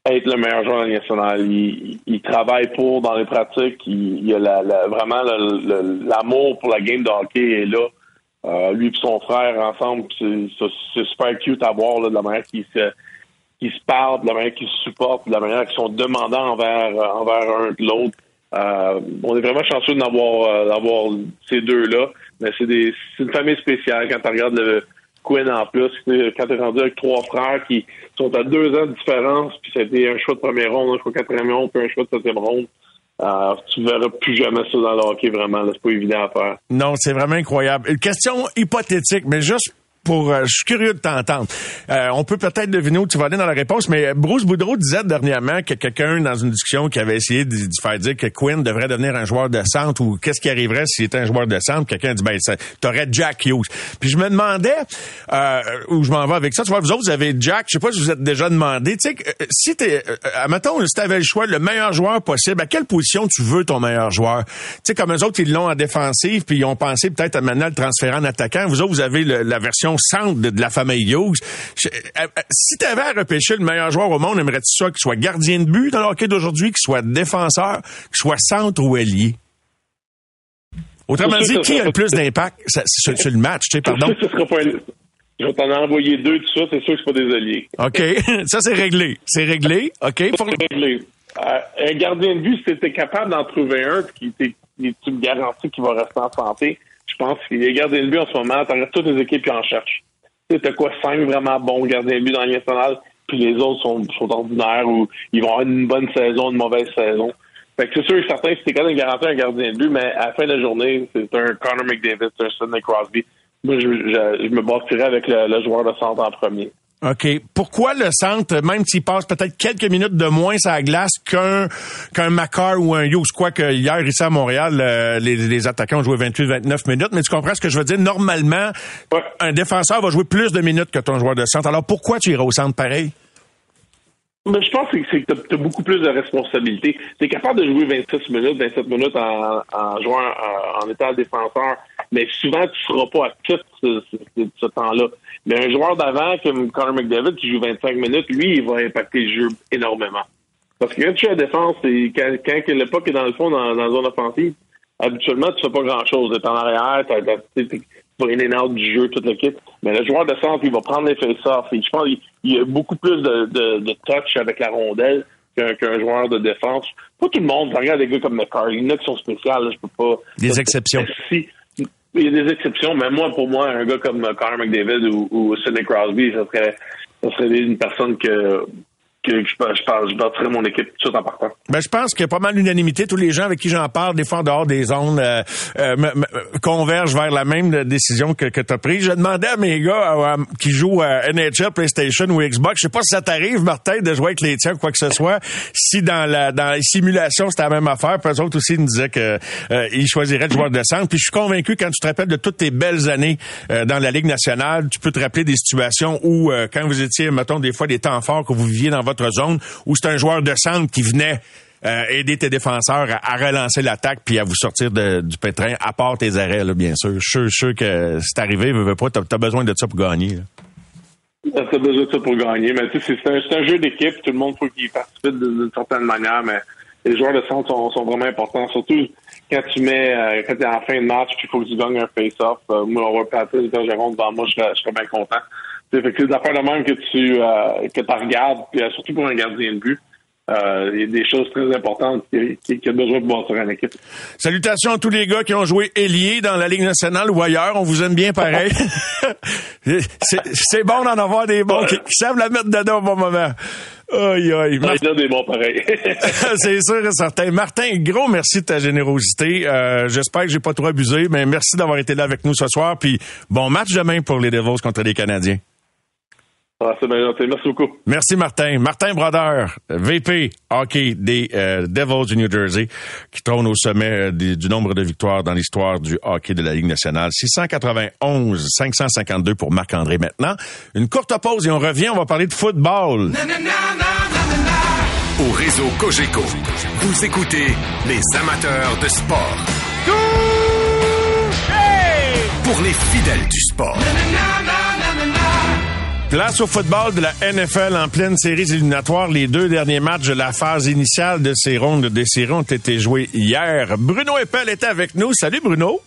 être le meilleur joueur national. Il, il, travaille pour dans les pratiques. Il, a vraiment l'amour pour la game de hockey est là. Euh, lui et son frère ensemble, c'est super cute à voir de la manière qu'ils se, se parlent, de la manière qu'ils se supportent, de la manière qu'ils sont demandants envers, envers un l'autre. Euh, on est vraiment chanceux d'avoir euh, d'avoir ces deux-là, mais c'est des c'est une famille spéciale quand tu regardes le Quinn en plus, quand tu es rendu avec trois frères qui sont à deux ans de différence, puis c'était un choix de première ronde, un choix de quatrième ronde, puis un choix de septième ronde. Euh, tu verras plus jamais ça dans le hockey, vraiment. C'est pas évident à faire. Non, c'est vraiment incroyable. Une question hypothétique, mais juste pour, euh, je suis curieux de t'entendre. Euh, on peut peut-être deviner où tu vas aller dans la réponse, mais Bruce Boudreau disait dernièrement que quelqu'un dans une discussion qui avait essayé de, faire dire que Quinn devrait devenir un joueur de centre ou qu'est-ce qui arriverait s'il était un joueur de centre. Quelqu'un dit ben t'aurais Jack Hughes. Puis je me demandais euh, où je m'en vais avec ça. Tu vois, vous autres vous avez Jack. Je sais pas si vous êtes déjà demandé. Tu sais, euh, si t'es, admettons, si t'avais le choix, le meilleur joueur possible, à quelle position tu veux ton meilleur joueur? Tu sais, comme eux autres ils l'ont en défensive, puis ils ont pensé peut-être à maintenant le transférer en attaquant. Vous autres vous avez la version centre de, la famille Hughes. Euh, euh, si tu avais à repêcher le meilleur joueur au monde, aimerais-tu ça qu'il soit gardien de but dans le hockey d'aujourd'hui, qu'il soit défenseur, qu'il soit centre ou ailier? Autrement dit, qui a le plus d'impact sur, le match, tu sais, pardon? Je vais t'en envoyer deux de ça, c'est sûr que c'est pas des alliés. OK. (laughs) ça, c'est réglé. C'est réglé. OK. C'est réglé. Euh, un gardien de but, si tu capable d'en trouver un, qui tu me garantis qu'il va rester en santé, je pense que les gardiens de but en ce moment, t'arrêtes toutes les équipes qui en cherchent. Tu sais, quoi, cinq vraiment bons gardiens de but dans la nationale, puis les autres sont, ordinaires ou ils vont avoir une bonne saison, une mauvaise saison. Fait que c'est sûr et certain, t'es quand même garanti un gardien de but, mais à la fin de la journée, c'est un Connor McDavid, c'est un Sidney Crosby. moi, je, me bâtirais avec le, le joueur de centre en premier. OK. Pourquoi le centre, même s'il passe peut-être quelques minutes de moins à la glace qu'un qu'un Macar ou un Hughes, quoi que hier, ici à Montréal, euh, les, les attaquants ont joué 28-29 minutes, mais tu comprends ce que je veux dire? Normalement, Ouais. un défenseur va jouer plus de minutes que ton joueur de centre. Alors pourquoi tu iras au centre pareil? Mais je pense que c'est que tu as, beaucoup plus de responsabilités. Tu es capable de jouer 26 minutes, 27 minutes en, en jouant en, en étant défenseur, mais souvent tu seras pas ce, ce, ce temps-là. Mais un joueur d'avant comme Connor McDavid qui joue 25 minutes, lui, il va impacter le jeu énormément. Parce que quand tu es à la défense, et quand, quand le puck est dans le fond, dans, dans la zone offensive, habituellement, tu fais pas grand-chose. Tu es en arrière, tu vas in and out du jeu, toute l'équipe. Mais le joueur de centre, il va prendre les face-offs. Et je pense qu'il il y a beaucoup plus de, de, de touch avec la rondelle qu'un joueur de défense. Pas tout le monde. Regarde des gars comme McCarr. Il y en a qui sont spéciales. là, je peux pas... Des exceptions. Il y a des exceptions, mais moi, pour moi, un gars comme Connor McDavid ou, ou Sidney Crosby, ça serait, ça serait une personne que, que je, je, pense, je bâtirais mon équipe tout de en partant. Ben, je pense qu'il y a pas mal d'unanimité. Tous les gens avec qui j'en parle, des fois en dehors des zones, euh, euh, convergent vers la même décision que, que tu as prise. Je demandais à mes gars euh, qui jouent à NHL, PlayStation ou Xbox, je sais pas si ça t'arrive, Martin, de jouer avec les tiens ou quoi que ce soit, si dans la dans les simulations, c'était la même affaire. Puis eux autres aussi ils me disaient que euh, ils choisiraient le joueur de centre. Puis je suis convaincu, quand tu te rappelles de toutes tes belles années euh, dans la Ligue nationale, tu peux te rappeler des situations où, euh, quand vous étiez, mettons, des fois des temps forts que vous viviez dans votre zone, où c'est un joueur de centre qui venait euh, aider tes défenseurs à, relancer l'attaque puis à vous sortir du pétrin, à part tes arrêts, bien sûr. Je suis sûr- que c'est arrivé, veux, veux pas, t'as as besoin de ça pour gagner. là. A besoin de ça pour gagner. Mais tu sais, c'est un, jeu d'équipe. Tout le monde faut qu'il participe d'une certaine manière. Mais les joueurs de centre sont, vraiment importants. Surtout quand tu mets, euh, quand tu es en fin de match, puis faut que tu gagnes un face-off. Euh, moi, on va Patrice Bergeron devant moi, je serais, je serais bien content. Sais, Fait que c'est affaires de même que tu euh, que tu regardes, puis euh, surtout pour un gardien de but. Euh, il y a des choses très importantes qui, qui, qui a besoin de voir sur une équipe. Salutations à tous les gars qui ont joué ailier dans la Ligue nationale ou ailleurs. On vous aime bien pareil. (laughs) c'est c'est bon d'en avoir des bons qui, qui savent la mettre dedans au bon moment. Aïe, aïe. A des bons pareils. (laughs) c'est sûr et certain. Martin, gros merci de ta générosité. Euh, J'espère que j'ai pas trop abusé, mais merci d'avoir été là avec nous ce soir. Puis bon match demain pour les Devils contre les Canadiens. Ah, c'est bien gentil. Merci beaucoup. Merci Martin. Martin Brodeur, VP hockey des euh, Devils du New Jersey, qui trône au sommet euh, des- du nombre de victoires dans l'histoire du hockey de la Ligue nationale. 691, 552 pour Marc-André maintenant. Une courte pause et on revient, on va parler de football. Au réseau Cogeco, vous écoutez les amateurs de sport. Pour les fidèles du sport. Place au football de la NFL en pleine série éliminatoire. Les deux derniers matchs de la phase initiale de ces rondes de série ont été joués hier. Bruno Eppel était avec nous. Salut Bruno.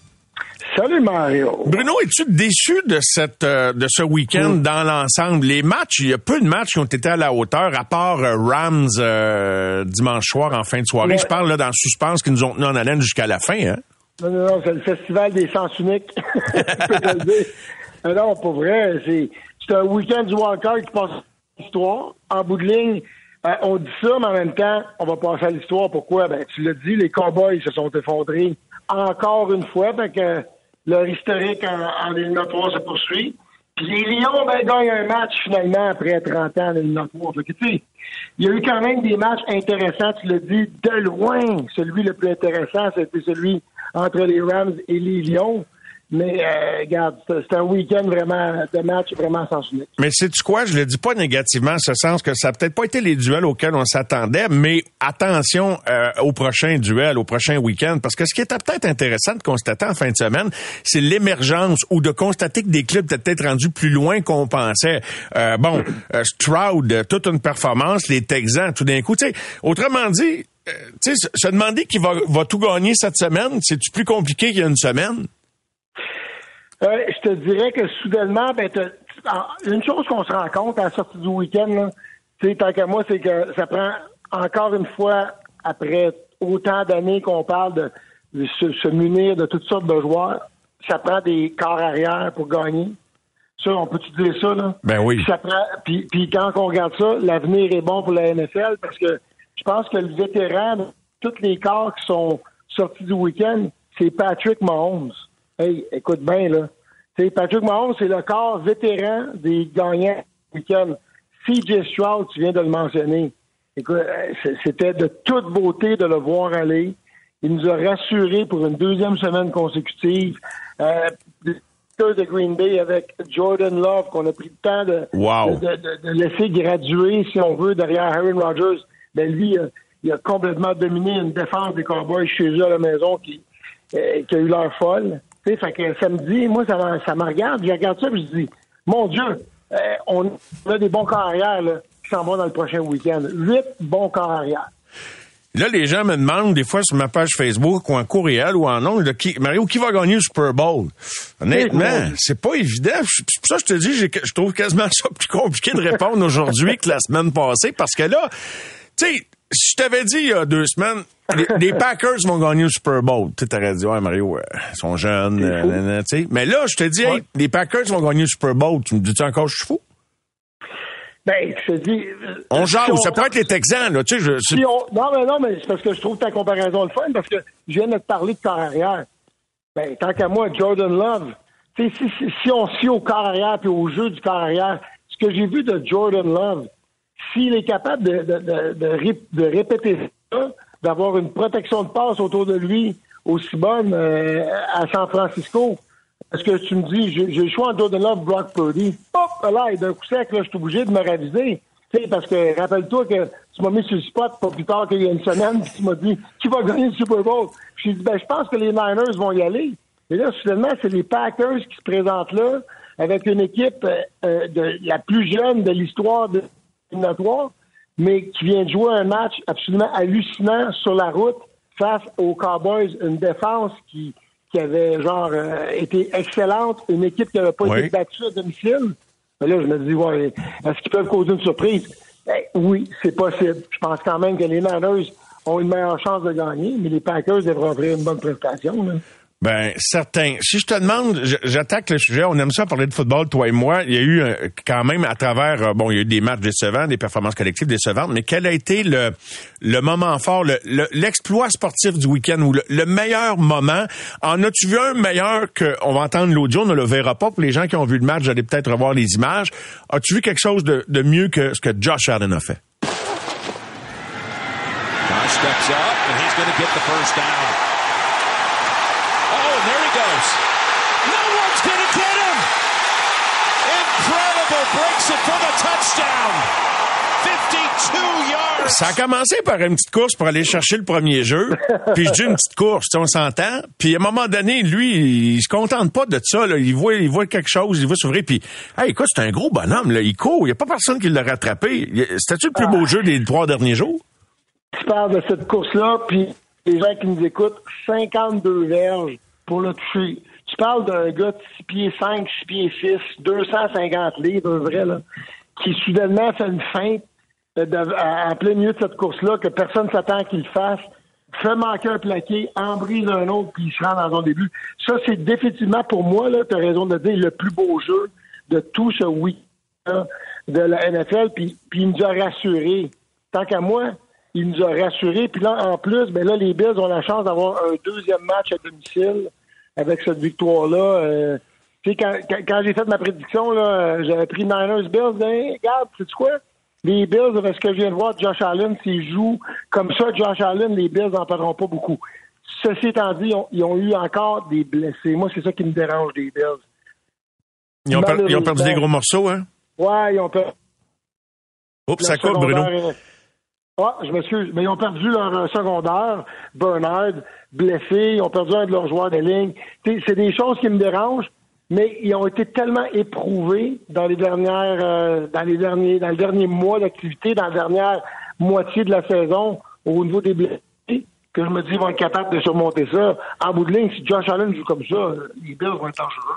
Salut Mario. Bruno, es-tu déçu de cette euh, de ce week-end dans l'ensemble? Les matchs, il y a peu de matchs qui ont été à la hauteur, à part euh, Rams euh, dimanche soir en fin de soirée. Ouais. Je parle là dans le suspense qui nous ont tenus en haleine jusqu'à la fin. Hein? Non, non, non, c'est le festival des sens uniques. (laughs) (laughs) Non, pas vrai. C'est, c'est un week-end du Walker qui passe à l'histoire. En bout de ligne, euh, on dit ça, mais en même temps, on va passer à l'histoire. Pourquoi? Ben, tu l'as dit, les Cowboys se sont effondrés encore une fois. Fait que leur historique en, en éliminatoire se poursuit. Puis les Lions, ben, gagnent un match finalement après 30 ans en éliminatoire. Fait que, tu sais, il y a eu quand même des matchs intéressants, tu l'as dit, de loin. Celui le plus intéressant, c'était celui entre les Rams et les Lions. Mais, euh, regarde, c'est c'est un week-end vraiment de match vraiment sans unique. Mais sais-tu quoi? Je le dis pas négativement, en ce sens que ça n'a peut-être pas été les duels auxquels on s'attendait, mais attention euh, au prochain duel, au prochain week-end, parce que ce qui était peut-être intéressant de constater en fin de semaine, c'est l'émergence ou de constater que des clubs étaient peut-être rendus plus loin qu'on pensait. Euh, bon, euh, Stroud, euh, toute une performance, les Texans, tout d'un coup, tu sais, autrement dit, euh, tu sais, se demander qui va, va tout gagner cette semaine, c'est-tu plus compliqué qu'il y a une semaine? Euh, je te dirais que soudainement, ben, en- une chose qu'on se rend compte à la sortie du week-end, là, tu sais, tant qu'à moi, c'est que ça prend encore une fois, après autant d'années qu'on parle de, de se, se munir de toutes sortes de joueurs, ça prend des corps arrière pour gagner. Ça, on peut-tu dire ça, là? Ben oui. Puis ça prend, puis, puis quand on regarde ça, l'avenir est bon pour la NFL parce que je pense que le vétéran, tous les corps qui sont sortis du week-end, c'est Patrick Mahomes. Hey, écoute bien, là. C'est Patrick Mahomes, c'est le corps vétéran des gagnants du week-end. CJ Stroud, tu viens de le mentionner. Écoute, euh, c'était de toute beauté de le voir aller. Il nous a rassurés pour une deuxième semaine consécutive. Euh, de Green Bay avec Jordan Love, qu'on a pris le temps de, Wow. de, de- de laisser graduer, si on veut, derrière Aaron Rodgers. Ben lui, euh, il a complètement dominé une défense des Cowboys chez eux à la maison qui, euh, qui a eu l'air folle. Tu fait que samedi, moi, ça, me- ça me regarde, je regarde ça et je dis, mon Dieu, euh, on a des bons corps arrière là, qui s'en vont dans le prochain week-end. Huit bons corps arrière. Là, les gens me demandent des fois sur ma page Facebook ou en courriel ou en ongle, qui, Mario, qui va gagner le Super Bowl? Honnêtement, c'est pas évident. C'est pour ça que je te dis, je trouve quasiment ça plus compliqué de répondre aujourd'hui que la semaine passée parce que là, tu sais, si je t'avais dit il y a deux semaines, les, les (laughs) Packers vont gagner le Super Bowl, tu t'aurais dit, ouais, Mario, euh, ils sont jeunes, euh, tu sais. Mais là, je te dis, hey, les Packers vont gagner le Super Bowl. Tu me dis-tu encore, je suis fou? Ben, je te dis. euh, On si jase, ça peut être les Texans, là, tu sais, je, c'est- si on- non, mais non, mais c'est parce que je trouve ta comparaison le fun, parce que je viens de te parler de corps arrière. Ben, tant qu'à moi, Jordan Love, tu sais, si, si, si on fie au corps arrière puis au jeu du corps arrière, ce que j'ai vu de Jordan Love, s'il est capable de, de, de, de ré- de répéter ça, d'avoir une protection de passe autour de lui aussi bonne euh, à San Francisco, parce que tu me dis, j'ai le choix entre Love Brock Purdy. Hop, là, et d'un coup sec, là, je suis obligé de me raviser. Sais, parce que rappelle-toi que tu m'as mis sur le spot pas plus tard qu'il y a une semaine, puis (laughs) tu m'as dit qui va gagner le Super Bowl. J'ai dit ben je pense que les Niners vont y aller. Et là, soudainement, c'est les Packers qui se présentent là avec une équipe euh, euh, de la plus jeune de l'histoire de mais qui vient de jouer un match absolument hallucinant sur la route face aux Cowboys, une défense qui, qui avait genre euh, été excellente, une équipe qui n'avait pas Oui. été battue à domicile. Mais là, je me dis, ouais, est-ce qu'ils peuvent causer une surprise? Ben, oui, c'est possible. Je pense quand même que les Niners ont une meilleure chance de gagner, mais les Packers devraient offrir une bonne prestation. Là. Ben, certain. Si je te demande, j'attaque le sujet, on aime ça parler de football, toi et moi. Il y a eu euh, quand même à travers, euh, bon, il y a eu des matchs décevants, des performances collectives décevantes, mais quel a été le, le moment fort, le- le- l'exploit sportif du week-end ou le, le meilleur moment? En as-tu vu un meilleur que, on va entendre l'audio, on ne le verra pas pour les gens qui ont vu le match, allez peut-être revoir les images. As-tu vu quelque chose de, de mieux que ce que Josh Allen a fait? Josh steps up, and he's going to get the first down. Oh, and there he goes. No one's going to get him. Incredible. Breaks it for the touchdown. 52 yards. Ça a commencé par une petite course pour aller chercher le premier jeu. (laughs) Puis je dis une petite course, tu sais, on s'entend. Puis à un moment donné, lui, il se contente pas de ça. Là. Il voit, il voit quelque chose, il voit s'ouvrir. Puis, hey, écoute, c'est un gros bonhomme. Là. Il court. Il y a pas personne qui l'a rattrapé. C'était-tu le plus beau jeu des trois derniers jours? Tu parles de cette course-là, puis les gens qui nous écoutent, 52 verges pour le toucher. Tu parles d'un gars de 6 pieds 5, 6 pieds 6, 250 livres, un vrai, là, qui soudainement fait une feinte euh, à- en plein milieu de cette course-là, que personne s'attend qu'il fasse, fait manquer un plaqué, en brise un autre, puis il se rend dans son début. Ça, c'est définitivement, pour moi, tu as raison de dire, le plus beau jeu de tout ce week-end de la NFL, puis, puis il nous a rassurés. Tant qu'à moi, il nous a rassurés. Puis là, en plus, ben là, les Bills ont la chance d'avoir un deuxième match à domicile avec cette victoire-là. Euh, tu sais, quand, quand, quand j'ai fait ma prédiction, là, j'avais pris Niners Bills. Ben, regarde, sais quoi? Les Bills, avec ce que je viens de voir, Josh Allen, s'il joue comme ça, Josh Allen, les Bills n'en perdront pas beaucoup. Ceci étant dit, ils ont, ils ont eu encore des blessés. Moi, c'est ça qui me dérange des Bills. Ils ont, per- ils ont perdu des gros morceaux, hein? Ouais, ils ont perdu. Oups, ça coupe, Bruno. Ah, je m'excuse, mais ils ont perdu leur euh, secondaire, Bernard, blessé, ils ont perdu un de leurs joueurs de ligne. Tu C'est des choses qui me dérangent, mais ils ont été tellement éprouvés dans les dernières, euh, dans les derniers, dans le dernier mois d'activité, dans la dernière moitié de la saison au niveau des blessés, que je me dis ils vont être capables de surmonter ça. En bout de ligne, si Josh Allen joue comme ça, les Bills vont être dangereux.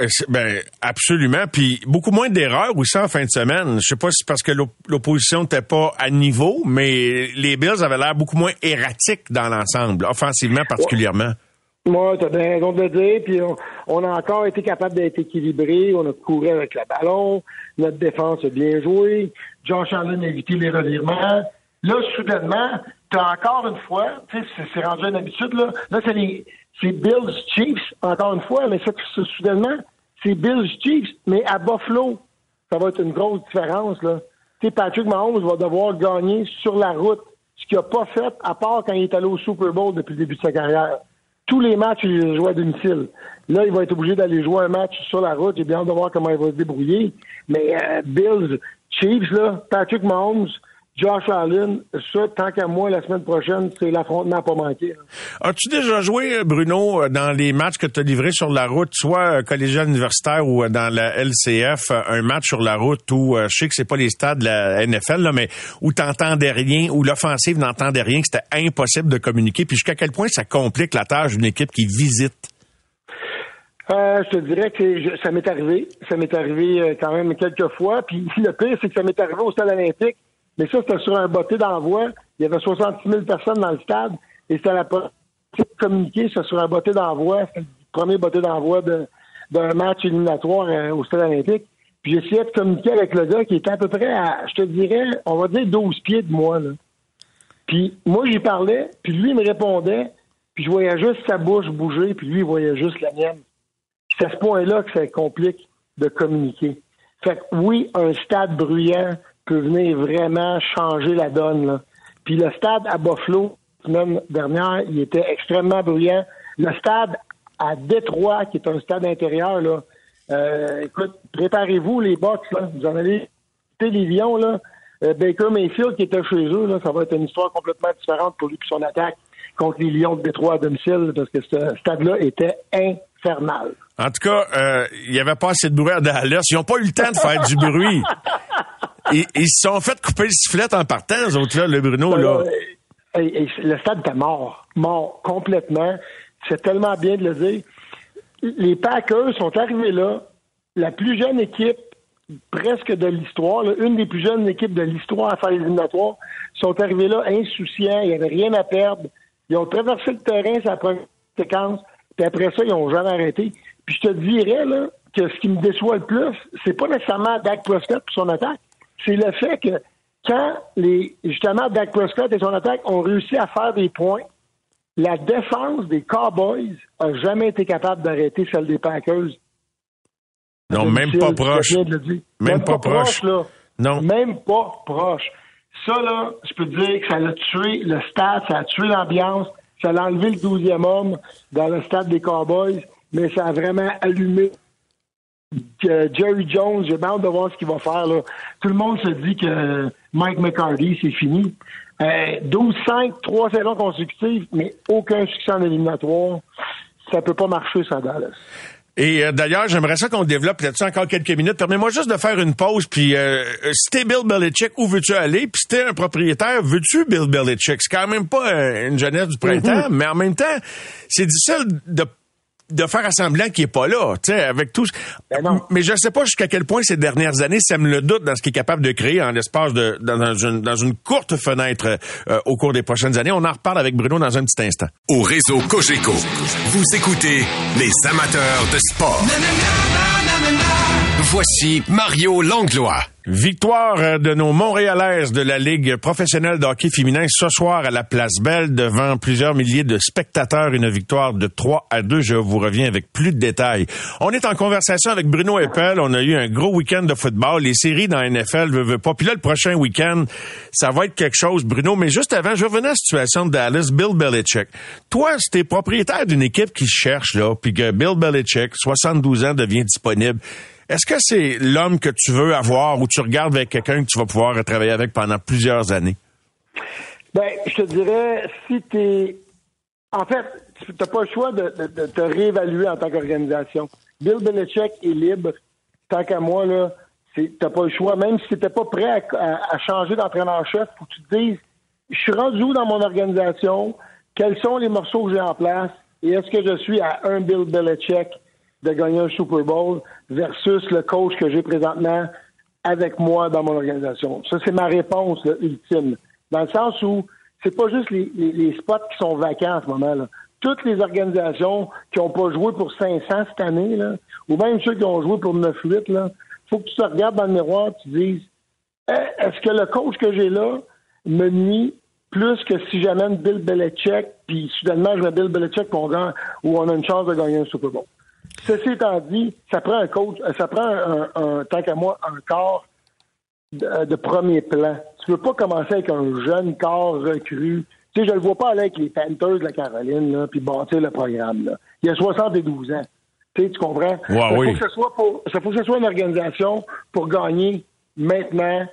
Euh, Ben, absolument. Puis beaucoup moins d'erreurs aussi en fin de semaine. Je sais pas si c'est parce que l'op- l'opposition n'était pas à niveau, mais les Bills avaient l'air beaucoup moins erratiques dans l'ensemble, offensivement particulièrement. Moi, tu as bien raison de le dire. Puis on, on a encore été capable d'être équilibré. On a couru avec le ballon. Notre défense a bien joué. Josh Allen a évité les revirements. Là, soudainement, t'as encore une fois, tu c'est- rendu une habitude, là. Là, c'est les, c'est Bills Chiefs, encore une fois, mais ça, soudainement, c'est Bills Chiefs, mais à Buffalo, ça va être une grosse différence, là. Tu sais, Patrick Mahomes va devoir gagner sur la route, ce qu'il n'a pas fait, à part quand il est allé au Super Bowl depuis le début de sa carrière. Tous les matchs, il joués à domicile. Là, il va être obligé d'aller jouer un match sur la route. J'ai bien hâte de voir comment il va se débrouiller. Mais euh, Bills, Chiefs, là, Patrick Mahomes, Josh Allen, ça, tant qu'à moi, la semaine prochaine, c'est l'affrontement à pas manquer. là. As-tu déjà joué, Bruno, euh, dans les matchs que tu as livrés sur la route, soit euh, collégial universitaire ou euh, dans la LCF, euh, un match sur la route où, euh, je sais que c'est pas les stades de la NFL, là, mais où t'entendais rien, où l'offensive n'entendait rien, que c'était impossible de communiquer, puis jusqu'à quel point ça complique la tâche d'une équipe qui visite? Euh, je te dirais que je- ça m'est arrivé. Ça m'est arrivé euh, quand même quelques fois. Puis (laughs) le pire, c'est que ça m'est arrivé au stade olympique. Mais ça, c'était sur un botté d'envoi. Il y avait 66 000 personnes dans le stade. Et c'était la possibilité de communiquer sur un botté d'envoi. C'était le premier botté d'envoi de- d'un match éliminatoire euh, au stade olympique. Puis j'essayais de communiquer avec le gars qui était à peu près à, je te dirais, on va dire 12 pieds de moi. Là. Puis moi, j'y parlais, puis lui, il me répondait, puis je voyais juste sa bouche bouger, puis lui, il voyait juste la mienne. C'est à ce point-là que ça complique de communiquer. Fait que oui, un stade bruyant peut venir vraiment changer la donne. Puis le stade à Buffalo, la semaine dernière, il était extrêmement bruyant. Le stade à Détroit, qui est un stade intérieur, euh, écoute, préparez-vous les box, là. Vous en allez Lions, là. Euh, Baker Mayfield qui était chez eux, ça va être une histoire complètement différente pour lui et son attaque contre les Lions de Détroit à domicile, parce que ce stade-là était infernal. En tout cas, euh, il y avait pas assez de bruit à Dallas. Ils ont pas eu le temps de faire du bruit. (laughs) Ils, ils se sont fait couper le sifflet en partant, eux autres, là, le Bruno, là. Euh, et- et le stade était mort. Mort complètement. C'est tellement bien de le dire. Les Packers sont arrivés là, la plus jeune équipe presque de l'histoire, une des plus jeunes équipes de l'histoire à faire les éliminatoires, sont arrivés là insouciants, il n'y avait rien à perdre. Ils ont traversé le terrain, ça première séquence, puis après ça, ils n'ont jamais arrêté. Puis je te dirais là, que ce qui me déçoit le plus, c'est pas nécessairement Dak Prescott et son attaque, c'est le fait que quand les justement Dak Prescott et son attaque ont réussi à faire des points, la défense des Cowboys a jamais été capable d'arrêter celle des Packers. Non, même pas proche. dire. Même pas proche. là. Non. Même pas proche. Ça, là, je peux te dire que ça a tué le stade, ça a tué l'ambiance, ça a enlevé le 12e homme dans le stade des Cowboys, mais ça a vraiment allumé que Jerry Jones, j'ai hâte de voir ce qu'il va faire. Là. Tout le monde se dit que Mike McCarthy, c'est fini. Euh, 12-5, trois saisons consécutives, mais aucun succès en éliminatoire. Ça peut pas marcher, ça, Dallas. Et euh, d'ailleurs, j'aimerais ça qu'on développe là-dessus encore quelques minutes. Permets-moi juste de faire une pause. Puis, euh, euh, si t'es Bill Belichick, où veux-tu aller? Puis, si t'es un propriétaire, veux-tu Bill Belichick? C'est quand même pas euh, une jeunesse du printemps, mais en même temps, c'est difficile de de faire semblant qu'il est pas là, tu sais, avec tout. Ben non. Mais je sais pas jusqu'à quel point ces dernières années sème le doute dans ce qu'il est capable de créer en l'espace de dans une, dans une courte fenêtre euh, au cours des prochaines années. On en reparle avec Bruno dans un petit instant. Au réseau Cogeco, vous écoutez les amateurs de sport. Voici Mario Langlois. Victoire euh, de nos Montréalaises de la Ligue professionnelle de hockey féminin ce soir à la Place Belle devant plusieurs milliers de spectateurs. Une victoire de 3 à 2. Je vous reviens avec plus de détails. On est en conversation avec Bruno Eppel. On a eu un gros week-end de football. Les séries dans NFL veut, veut pas. Puis là, le prochain week-end, ça va être quelque chose, Bruno. Mais juste avant, je revenais à la situation de Dallas, Bill Belichick. Toi, si t'es propriétaire d'une équipe qui cherche, là, puis que Bill Belichick, 72 ans, devient disponible, est-ce que c'est l'homme que tu veux avoir ou tu regardes avec quelqu'un que tu vas pouvoir travailler avec pendant plusieurs années? Ben, je te dirais, si t'es... En fait, tu n'as pas le choix de, te réévaluer en tant qu'organisation. Bill Belichick est libre. Tant qu'à moi, là, tu n'as pas le choix. Même si tu n'étais pas prêt à, à- à changer d'entraîneur-chef, pour que tu te dises, je suis rendu où dans mon organisation? Quels sont les morceaux que j'ai en place? Et est-ce que je suis à un Bill Belichick? De gagner un Super Bowl versus le coach que j'ai présentement avec moi dans mon organisation. Ça, c'est ma réponse ultime. Dans le sens où c'est pas juste les, spots qui sont vacants en ce moment. Là. Toutes les organisations qui n'ont pas joué pour 500 cette année, là, ou même ceux qui ont joué pour 9-8, là, faut que tu te regardes dans le miroir et tu dises Eh, est-ce que le coach que j'ai là me nuit plus que si j'amène Bill Belichick, puis soudainement je mets Bill Belichick qu'on gagne, ou on a une chance de gagner un Super Bowl. Ceci étant dit, ça prend un coach, euh, ça prend un, un tant qu'à moi, un corps de, de premier plan. Tu peux pas commencer avec un jeune corps recru. Tu sais, je le vois pas aller avec les Panthers de la Caroline, là, puis bâtir le programme. Là. Il a 72 ans. Tu sais, tu comprends? Ouais, ça, oui. faut que ce soit pour, ça faut que ce soit une organisation pour gagner maintenant.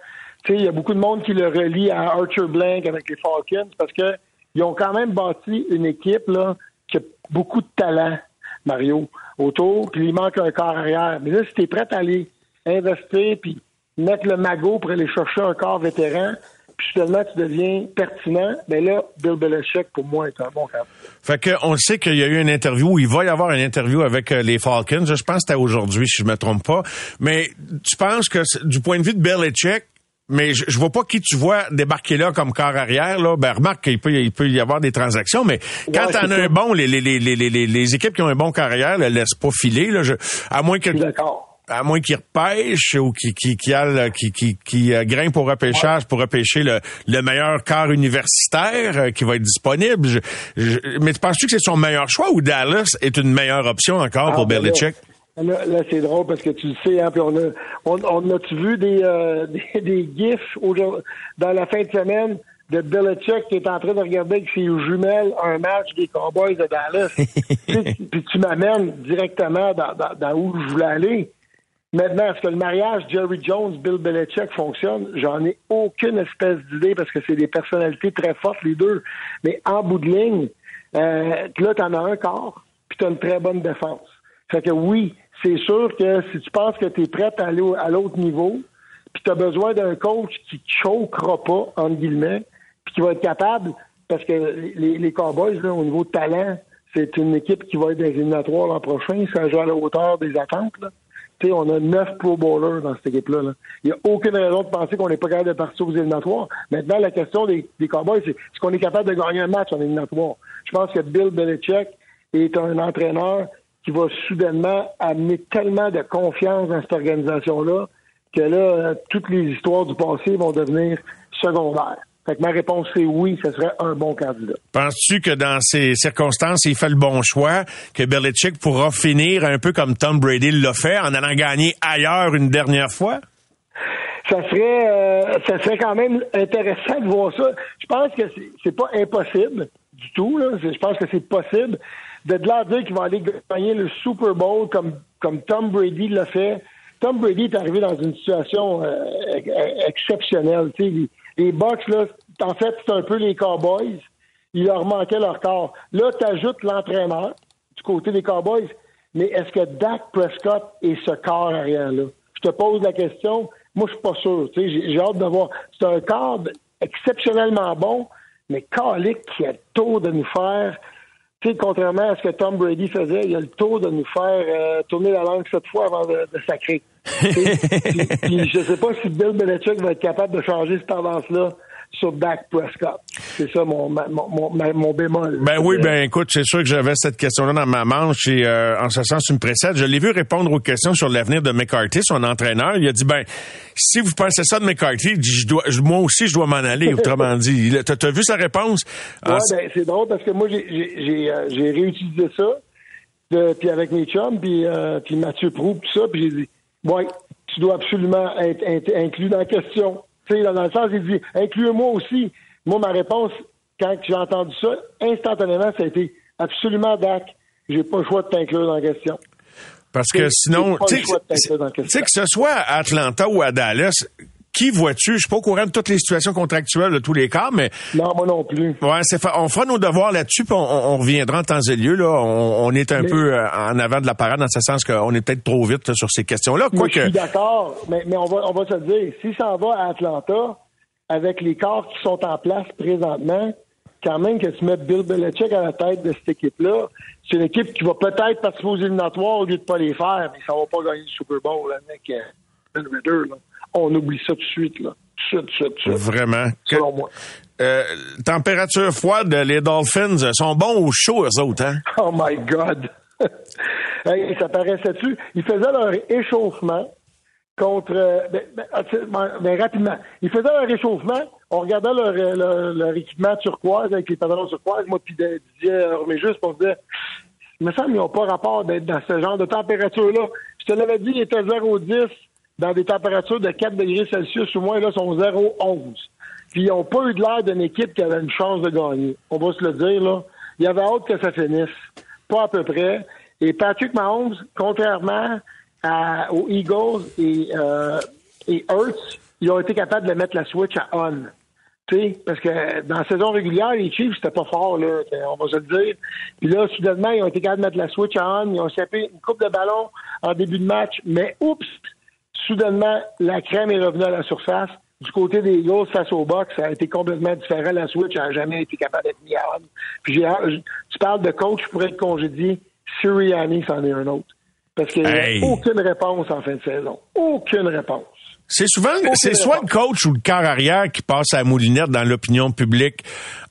Tu sais, il y a beaucoup de monde qui le relie à Archer Blank avec les Falcons parce que ils ont quand même bâti une équipe là, qui a beaucoup de talent, Mario, autour, puis il manque un corps arrière. Mais là, si tu es prêt à aller investir puis mettre le magot pour aller chercher un corps vétéran, puis finalement tu deviens pertinent, ben là, Bill Belichick, pour moi, est un bon cap. Fait que on sait qu'il y a eu une interview, il va y avoir une interview avec euh, les Falcons. Je pense que c'était aujourd'hui, si je me trompe pas. Mais tu penses que du point de vue de Belichick, mais je, je vois pas qui tu vois débarquer là comme corps arrière. Là. Ben remarque qu'il peut, il peut y avoir des transactions, mais quand Ouais, t'en as un bon, les, les, les, les, les, les équipes qui ont un bon corps arrière le laissent pas filer. Là, Je- à moins que d'accord. à moins qu'il repêche ou qui qui qui, a qui, qui, qui grimpe au repêchage pour repêcher le, le meilleur quart universitaire euh, qui va être disponible. Je- je- mais penses-tu que c'est son meilleur choix ou Dallas est une meilleure option encore pour Ah, ben là, Belichick? Là, là, c'est drôle parce que tu le sais, hein, puis on a, on, on a-tu vu des, euh, (laughs) des, des gifs dans la fin de semaine de Belichick qui est en train de regarder avec ses jumelles un match des Cowboys de Dallas. (laughs) Puis tu m'amènes directement dans, dans, dans où je voulais aller. Maintenant, est-ce que le mariage Jerry Jones, Bill Belichick fonctionne? J'en ai aucune espèce d'idée parce que c'est des personnalités très fortes, les deux. Mais en bout de ligne, euh, là, t'en as un quart, puis t'as une très bonne défense. Fait que oui, c'est sûr que si tu penses que tu es prêt à aller à l'autre niveau, puis tu as besoin d'un coach qui ne choquera pas, entre guillemets, puis qui va être capable, parce que les, Cowboys, là, au niveau de talent, c'est une équipe qui va être des éliminatoires l'an prochain, ça joue à la hauteur des attentes. Là. Tu sais, on a neuf Pro Bowlers dans cette équipe-là. là. Il n'y a aucune raison de penser qu'on n'est pas capable de partir aux éliminatoires. Maintenant, la question des, des Cowboys, c'est est-ce qu'on est capable de gagner un match en éliminatoire? Je pense que Bill Belichick est un entraîneur qui va soudainement amener tellement de confiance dans cette organisation-là que là, toutes les histoires du passé vont devenir secondaires. Fait que ma réponse, c'est oui, ce serait un bon candidat. Penses-tu que dans ces circonstances, il fait le bon choix, que Belichick pourra finir un peu comme Tom Brady l'a fait en allant gagner ailleurs une dernière fois? ça serait euh, ça serait quand même intéressant de voir ça. Je pense que c'est- pas impossible du tout. Là. Je pense que c'est possible de là dire qu'il va aller gagner le Super Bowl comme comme Tom Brady l'a fait. Tom Brady est arrivé dans une situation euh, ex- exceptionnelle. Les, les Bucks, là, en fait, c'est un peu les Cowboys. Il leur manquait leur corps. Là, tu ajoutes l'entraîneur du côté des Cowboys. Mais est-ce que Dak Prescott est ce corps arrière-là? Je te pose la question. Moi, je suis pas sûr. J'ai hâte de voir. C'est un corps exceptionnellement bon, mais Calic qui a le tour de nous faire. Tu sais, contrairement à ce que Tom Brady faisait, il a le tour de nous faire euh, tourner la langue cette fois avant de, de sacrer. (laughs) Puis- puis je sais pas si Bill Belichick va être capable de changer cette tendance-là sur Dak Prescott. C'est ça mon, mon, mon, bémol. Ben oui, ben écoute, c'est sûr que j'avais cette question-là dans ma manche et euh, en ce sens, tu me précèdes. Je l'ai vu répondre aux questions sur l'avenir de McCarthy, son entraîneur. Il a dit, ben, si vous pensez ça de McCarthy, il dit, je dois, je- moi aussi, je dois m'en aller, autrement (laughs) dit. T'as t'as vu sa réponse? Ouais, En- ben, c'est drôle parce que moi, j'ai- euh, réutilisé ça, de- puis avec mes chums, puis, euh, puis Mathieu Prou, tout ça, puis j'ai dit, ouais, tu dois absolument être, être inclus dans la question. Tu sais, dans le sens, il dit, incluez-moi aussi. Moi, ma réponse, quand j'ai entendu ça, instantanément, ça a été absolument Dak. J'ai pas le choix de t'inclure dans la question. Parce que sinon, tu sais, que ce soit à Atlanta ou à Dallas, qui vois-tu? Je suis pas au courant de toutes les situations contractuelles de tous les cas, mais Non, moi non plus. Ouais, c'est fa- on fera nos devoirs là-dessus, puis on, on- reviendra en temps et lieu. Là. On, on est un Mais- peu euh, en avant de la parade dans ce sens qu'on est peut-être trop vite là, sur ces questions-là. Moi, je Quoique, suis d'accord, mais, mais on, va, on va se dire, si ça en va à Atlanta, avec les corps qui sont en place présentement, quand même que tu mets Bill Belichick à la tête de cette équipe-là, c'est une équipe qui va peut-être participer aux éliminatoires au lieu de pas les faire, mais ça va pas gagner le Super Bowl avec euh, Ben Ritter, là. On oublie ça tout de suite, là. Tout de suite, tout de suite, vraiment. Que- selon moi. euh, température froide, les Dolphins euh, sont bons au chaud, eux autres, hein? (laughs) Oh my God! (laughs) hey, ça paraissait-tu? Ils faisaient leur échauffement. contre. euh, ben, ben, ben, ben, rapidement. Ils faisaient un réchauffement. On regardait leur, leur, leur équipement turquoise avec les pantalons turquoise. Moi, puis Didier mais juste on se disait, il me semble qu'ils n'ont pas rapport d'être dans ce genre de température-là. Je te l'avais dit, ils étaient 0,10 dans des températures de 4 degrés Celsius ou moins, là, sont 0,11. Puis ils n'ont pas eu de l'air d'une équipe qui avait une chance de gagner. On va se le dire, là. Il y avait hâte que ça finisse. Pas à peu près. Et Patrick Mahomes, contrairement à- aux Eagles et, euh, et Hurts, ils ont été capables de mettre la switch à on. Tu sais, parce que dans la saison régulière, les Chiefs, c'était pas fort, là, on va se le dire. Puis là, soudainement, ils ont été capables de mettre la switch à on, ils ont échappé une coupe de ballon en début de match, mais oups, soudainement, la crème est revenue à la surface. Du côté des Eagles, face au box, ça a été complètement différent. La switch n'a jamais été capable d'être mise à on. Puis tu parles de coach pour être congédié, Sirianni, c'en est un autre. Parce qu'il n'y a Hey. aucune réponse en fin de saison. Aucune réponse. C'est souvent, c'est soit le coach ou le quart arrière qui passe à la moulinette dans l'opinion publique.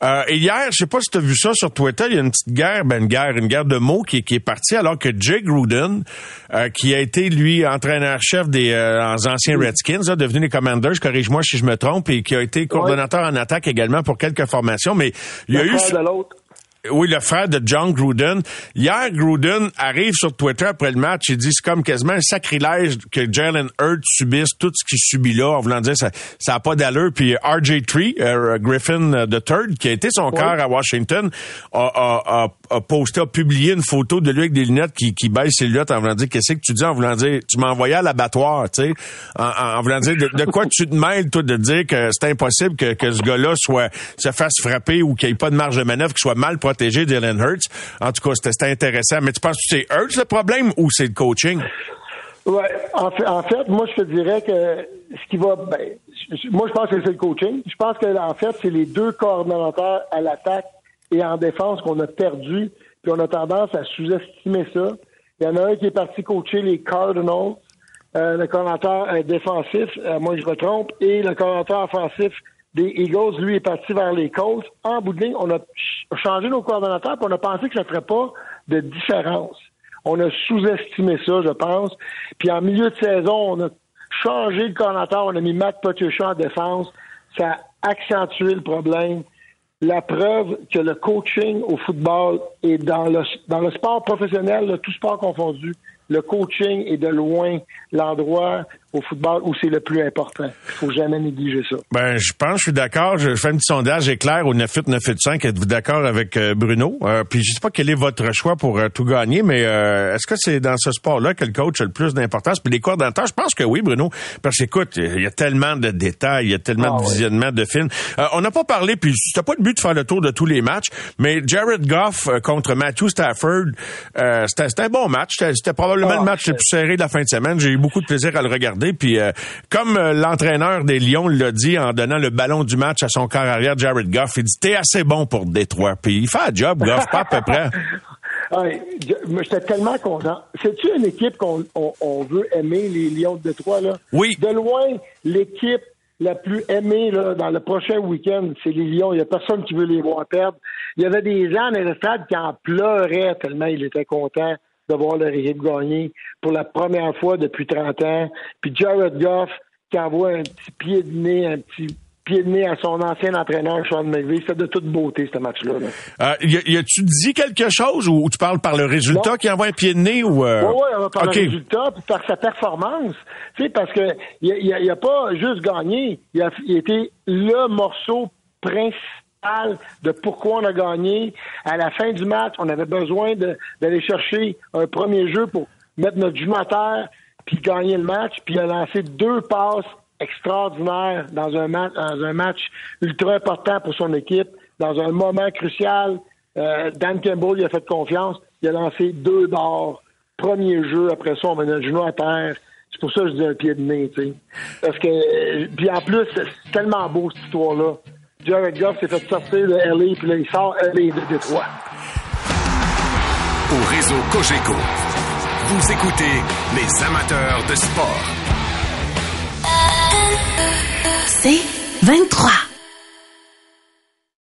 Euh, et hier, je sais pas si tu as vu ça sur Twitter, il y a une petite guerre, ben une guerre, une guerre de mots qui, qui est partie alors que Jay Gruden, euh, qui a été lui entraîneur-chef des euh, anciens Redskins, là, devenu les Commanders, corrige-moi si je me trompe, et qui a été coordonnateur en attaque également pour quelques formations, mais il y a eu de. Oui, le frère de John Gruden. Hier, Gruden arrive sur Twitter après le match. Il dit c'est comme quasiment un sacrilège que Jalen Hurts subisse tout ce qu'il subit là, en voulant dire ça ça a pas d'allure. Puis RJ3, euh, Griffin the Third, qui a été son cœur à Washington, a, a, a, a posté, a publié une photo de lui avec des lunettes qui, qui baisse ses lunettes en voulant dire qu'est-ce que tu dis? En voulant dire tu m'as envoyé à l'abattoir, tu sais, en, en, en voulant dire de, de quoi tu te mêles toi de dire que c'est impossible que, que ce gars-là soit se fasse frapper ou qu'il n'y ait pas de marge de manœuvre, qu'il soit mal protégé? Hurts. En tout cas, c'était intéressant. Mais tu penses que c'est Hurts le problème ou c'est le coaching? Ouais, en fait, moi, je te dirais que ce qui va, ben, moi, je pense que c'est le coaching. Je pense que, en fait, c'est les deux coordonnateurs à l'attaque et en défense qu'on a perdu, puis on a tendance à sous-estimer ça. Il y en a un qui est parti coacher les Cardinals, euh, le coordonnateur euh, défensif, euh, moi, je me trompe, et le coordonnateur offensif des Eagles, lui, est parti vers les Colts. En bout de ligne, on a ch- changé nos coordonnateurs, puis on a pensé que ça ne ferait pas de différence. On a sous-estimé ça, je pense. Puis en milieu de saison, on a changé le coordonnateur, on a mis Matt Patricia en défense. Ça a accentué le problème. La preuve que le coaching au football est dans le, dans le sport professionnel, tout sport confondu, le coaching est de loin l'endroit au football où c'est le plus important. Il faut jamais négliger ça. Ben, je pense, je suis d'accord. Je fais un petit sondage éclair au 98 985. Êtes-vous d'accord avec euh, Bruno? Euh, puis je sais pas quel est votre choix pour euh, tout gagner, mais euh, est-ce que c'est dans ce sport-là que le coach a le plus d'importance? Puis les coordonnateurs, je pense que oui, Bruno. Parce que écoute, il y a tellement de détails, il y a tellement Ah, de oui. visionnements de films. Euh, on n'a pas parlé, puis c'était pas le but de faire le tour de tous les matchs, mais Jared Goff contre Matthew Stafford, euh, c'était un bon match. C'était c'était probablement Ah, le match le plus serré de la fin de semaine. J'ai eu beaucoup de plaisir à le regarder. Puis euh, comme euh, l'entraîneur des Lions l'a dit en donnant le ballon du match à son corps arrière, Jared Goff, il dit t'es assez bon pour Détroit. Puis il fait un job, Goff, pas à peu près. (laughs) Ouais, J'étais tellement content. C'est-tu une équipe qu'on on, on veut aimer, les Lions de Détroit? Là? Oui. De loin, l'équipe la plus aimée là, dans le prochain week-end, c'est les Lions. Il n'y a personne qui veut les voir perdre. Il y avait des gens dans le stade qui en pleuraient tellement ils étaient contents de voir leur équipe gagner pour la première fois depuis 30 ans. Puis Jared Goff qui envoie un petit pied de nez, un petit pied de nez à son ancien entraîneur, Sean McVay. C'était de toute beauté, ce match-là. là. Euh, y y a-tu dit quelque chose ou tu parles par le résultat qui envoie un pied de nez ou euh... Oui, oui, par le résultat, puis par sa performance. Tu sais, parce que il a, il a pas juste gagné, il a, il a été le morceau principal de pourquoi on a gagné. À la fin du match, on avait besoin d'aller chercher un premier jeu pour mettre notre genou à terre, puis gagner le match. Puis il a lancé deux passes extraordinaires dans un match, ultra important pour son équipe, dans un moment crucial. Euh, Dan Campbell, il a fait confiance. Il a lancé deux d'or. Premier jeu, après ça, on met notre genou à terre. C'est pour ça que je dis un pied de nez, tu sais. Parce que, euh, puis en plus, c'est tellement beau, cette histoire-là. Jared Goff s'est fait sortir de LA, puis là, il sort LA de Détroit. Au réseau Cogeco, vous écoutez les amateurs de sport. C'est 23.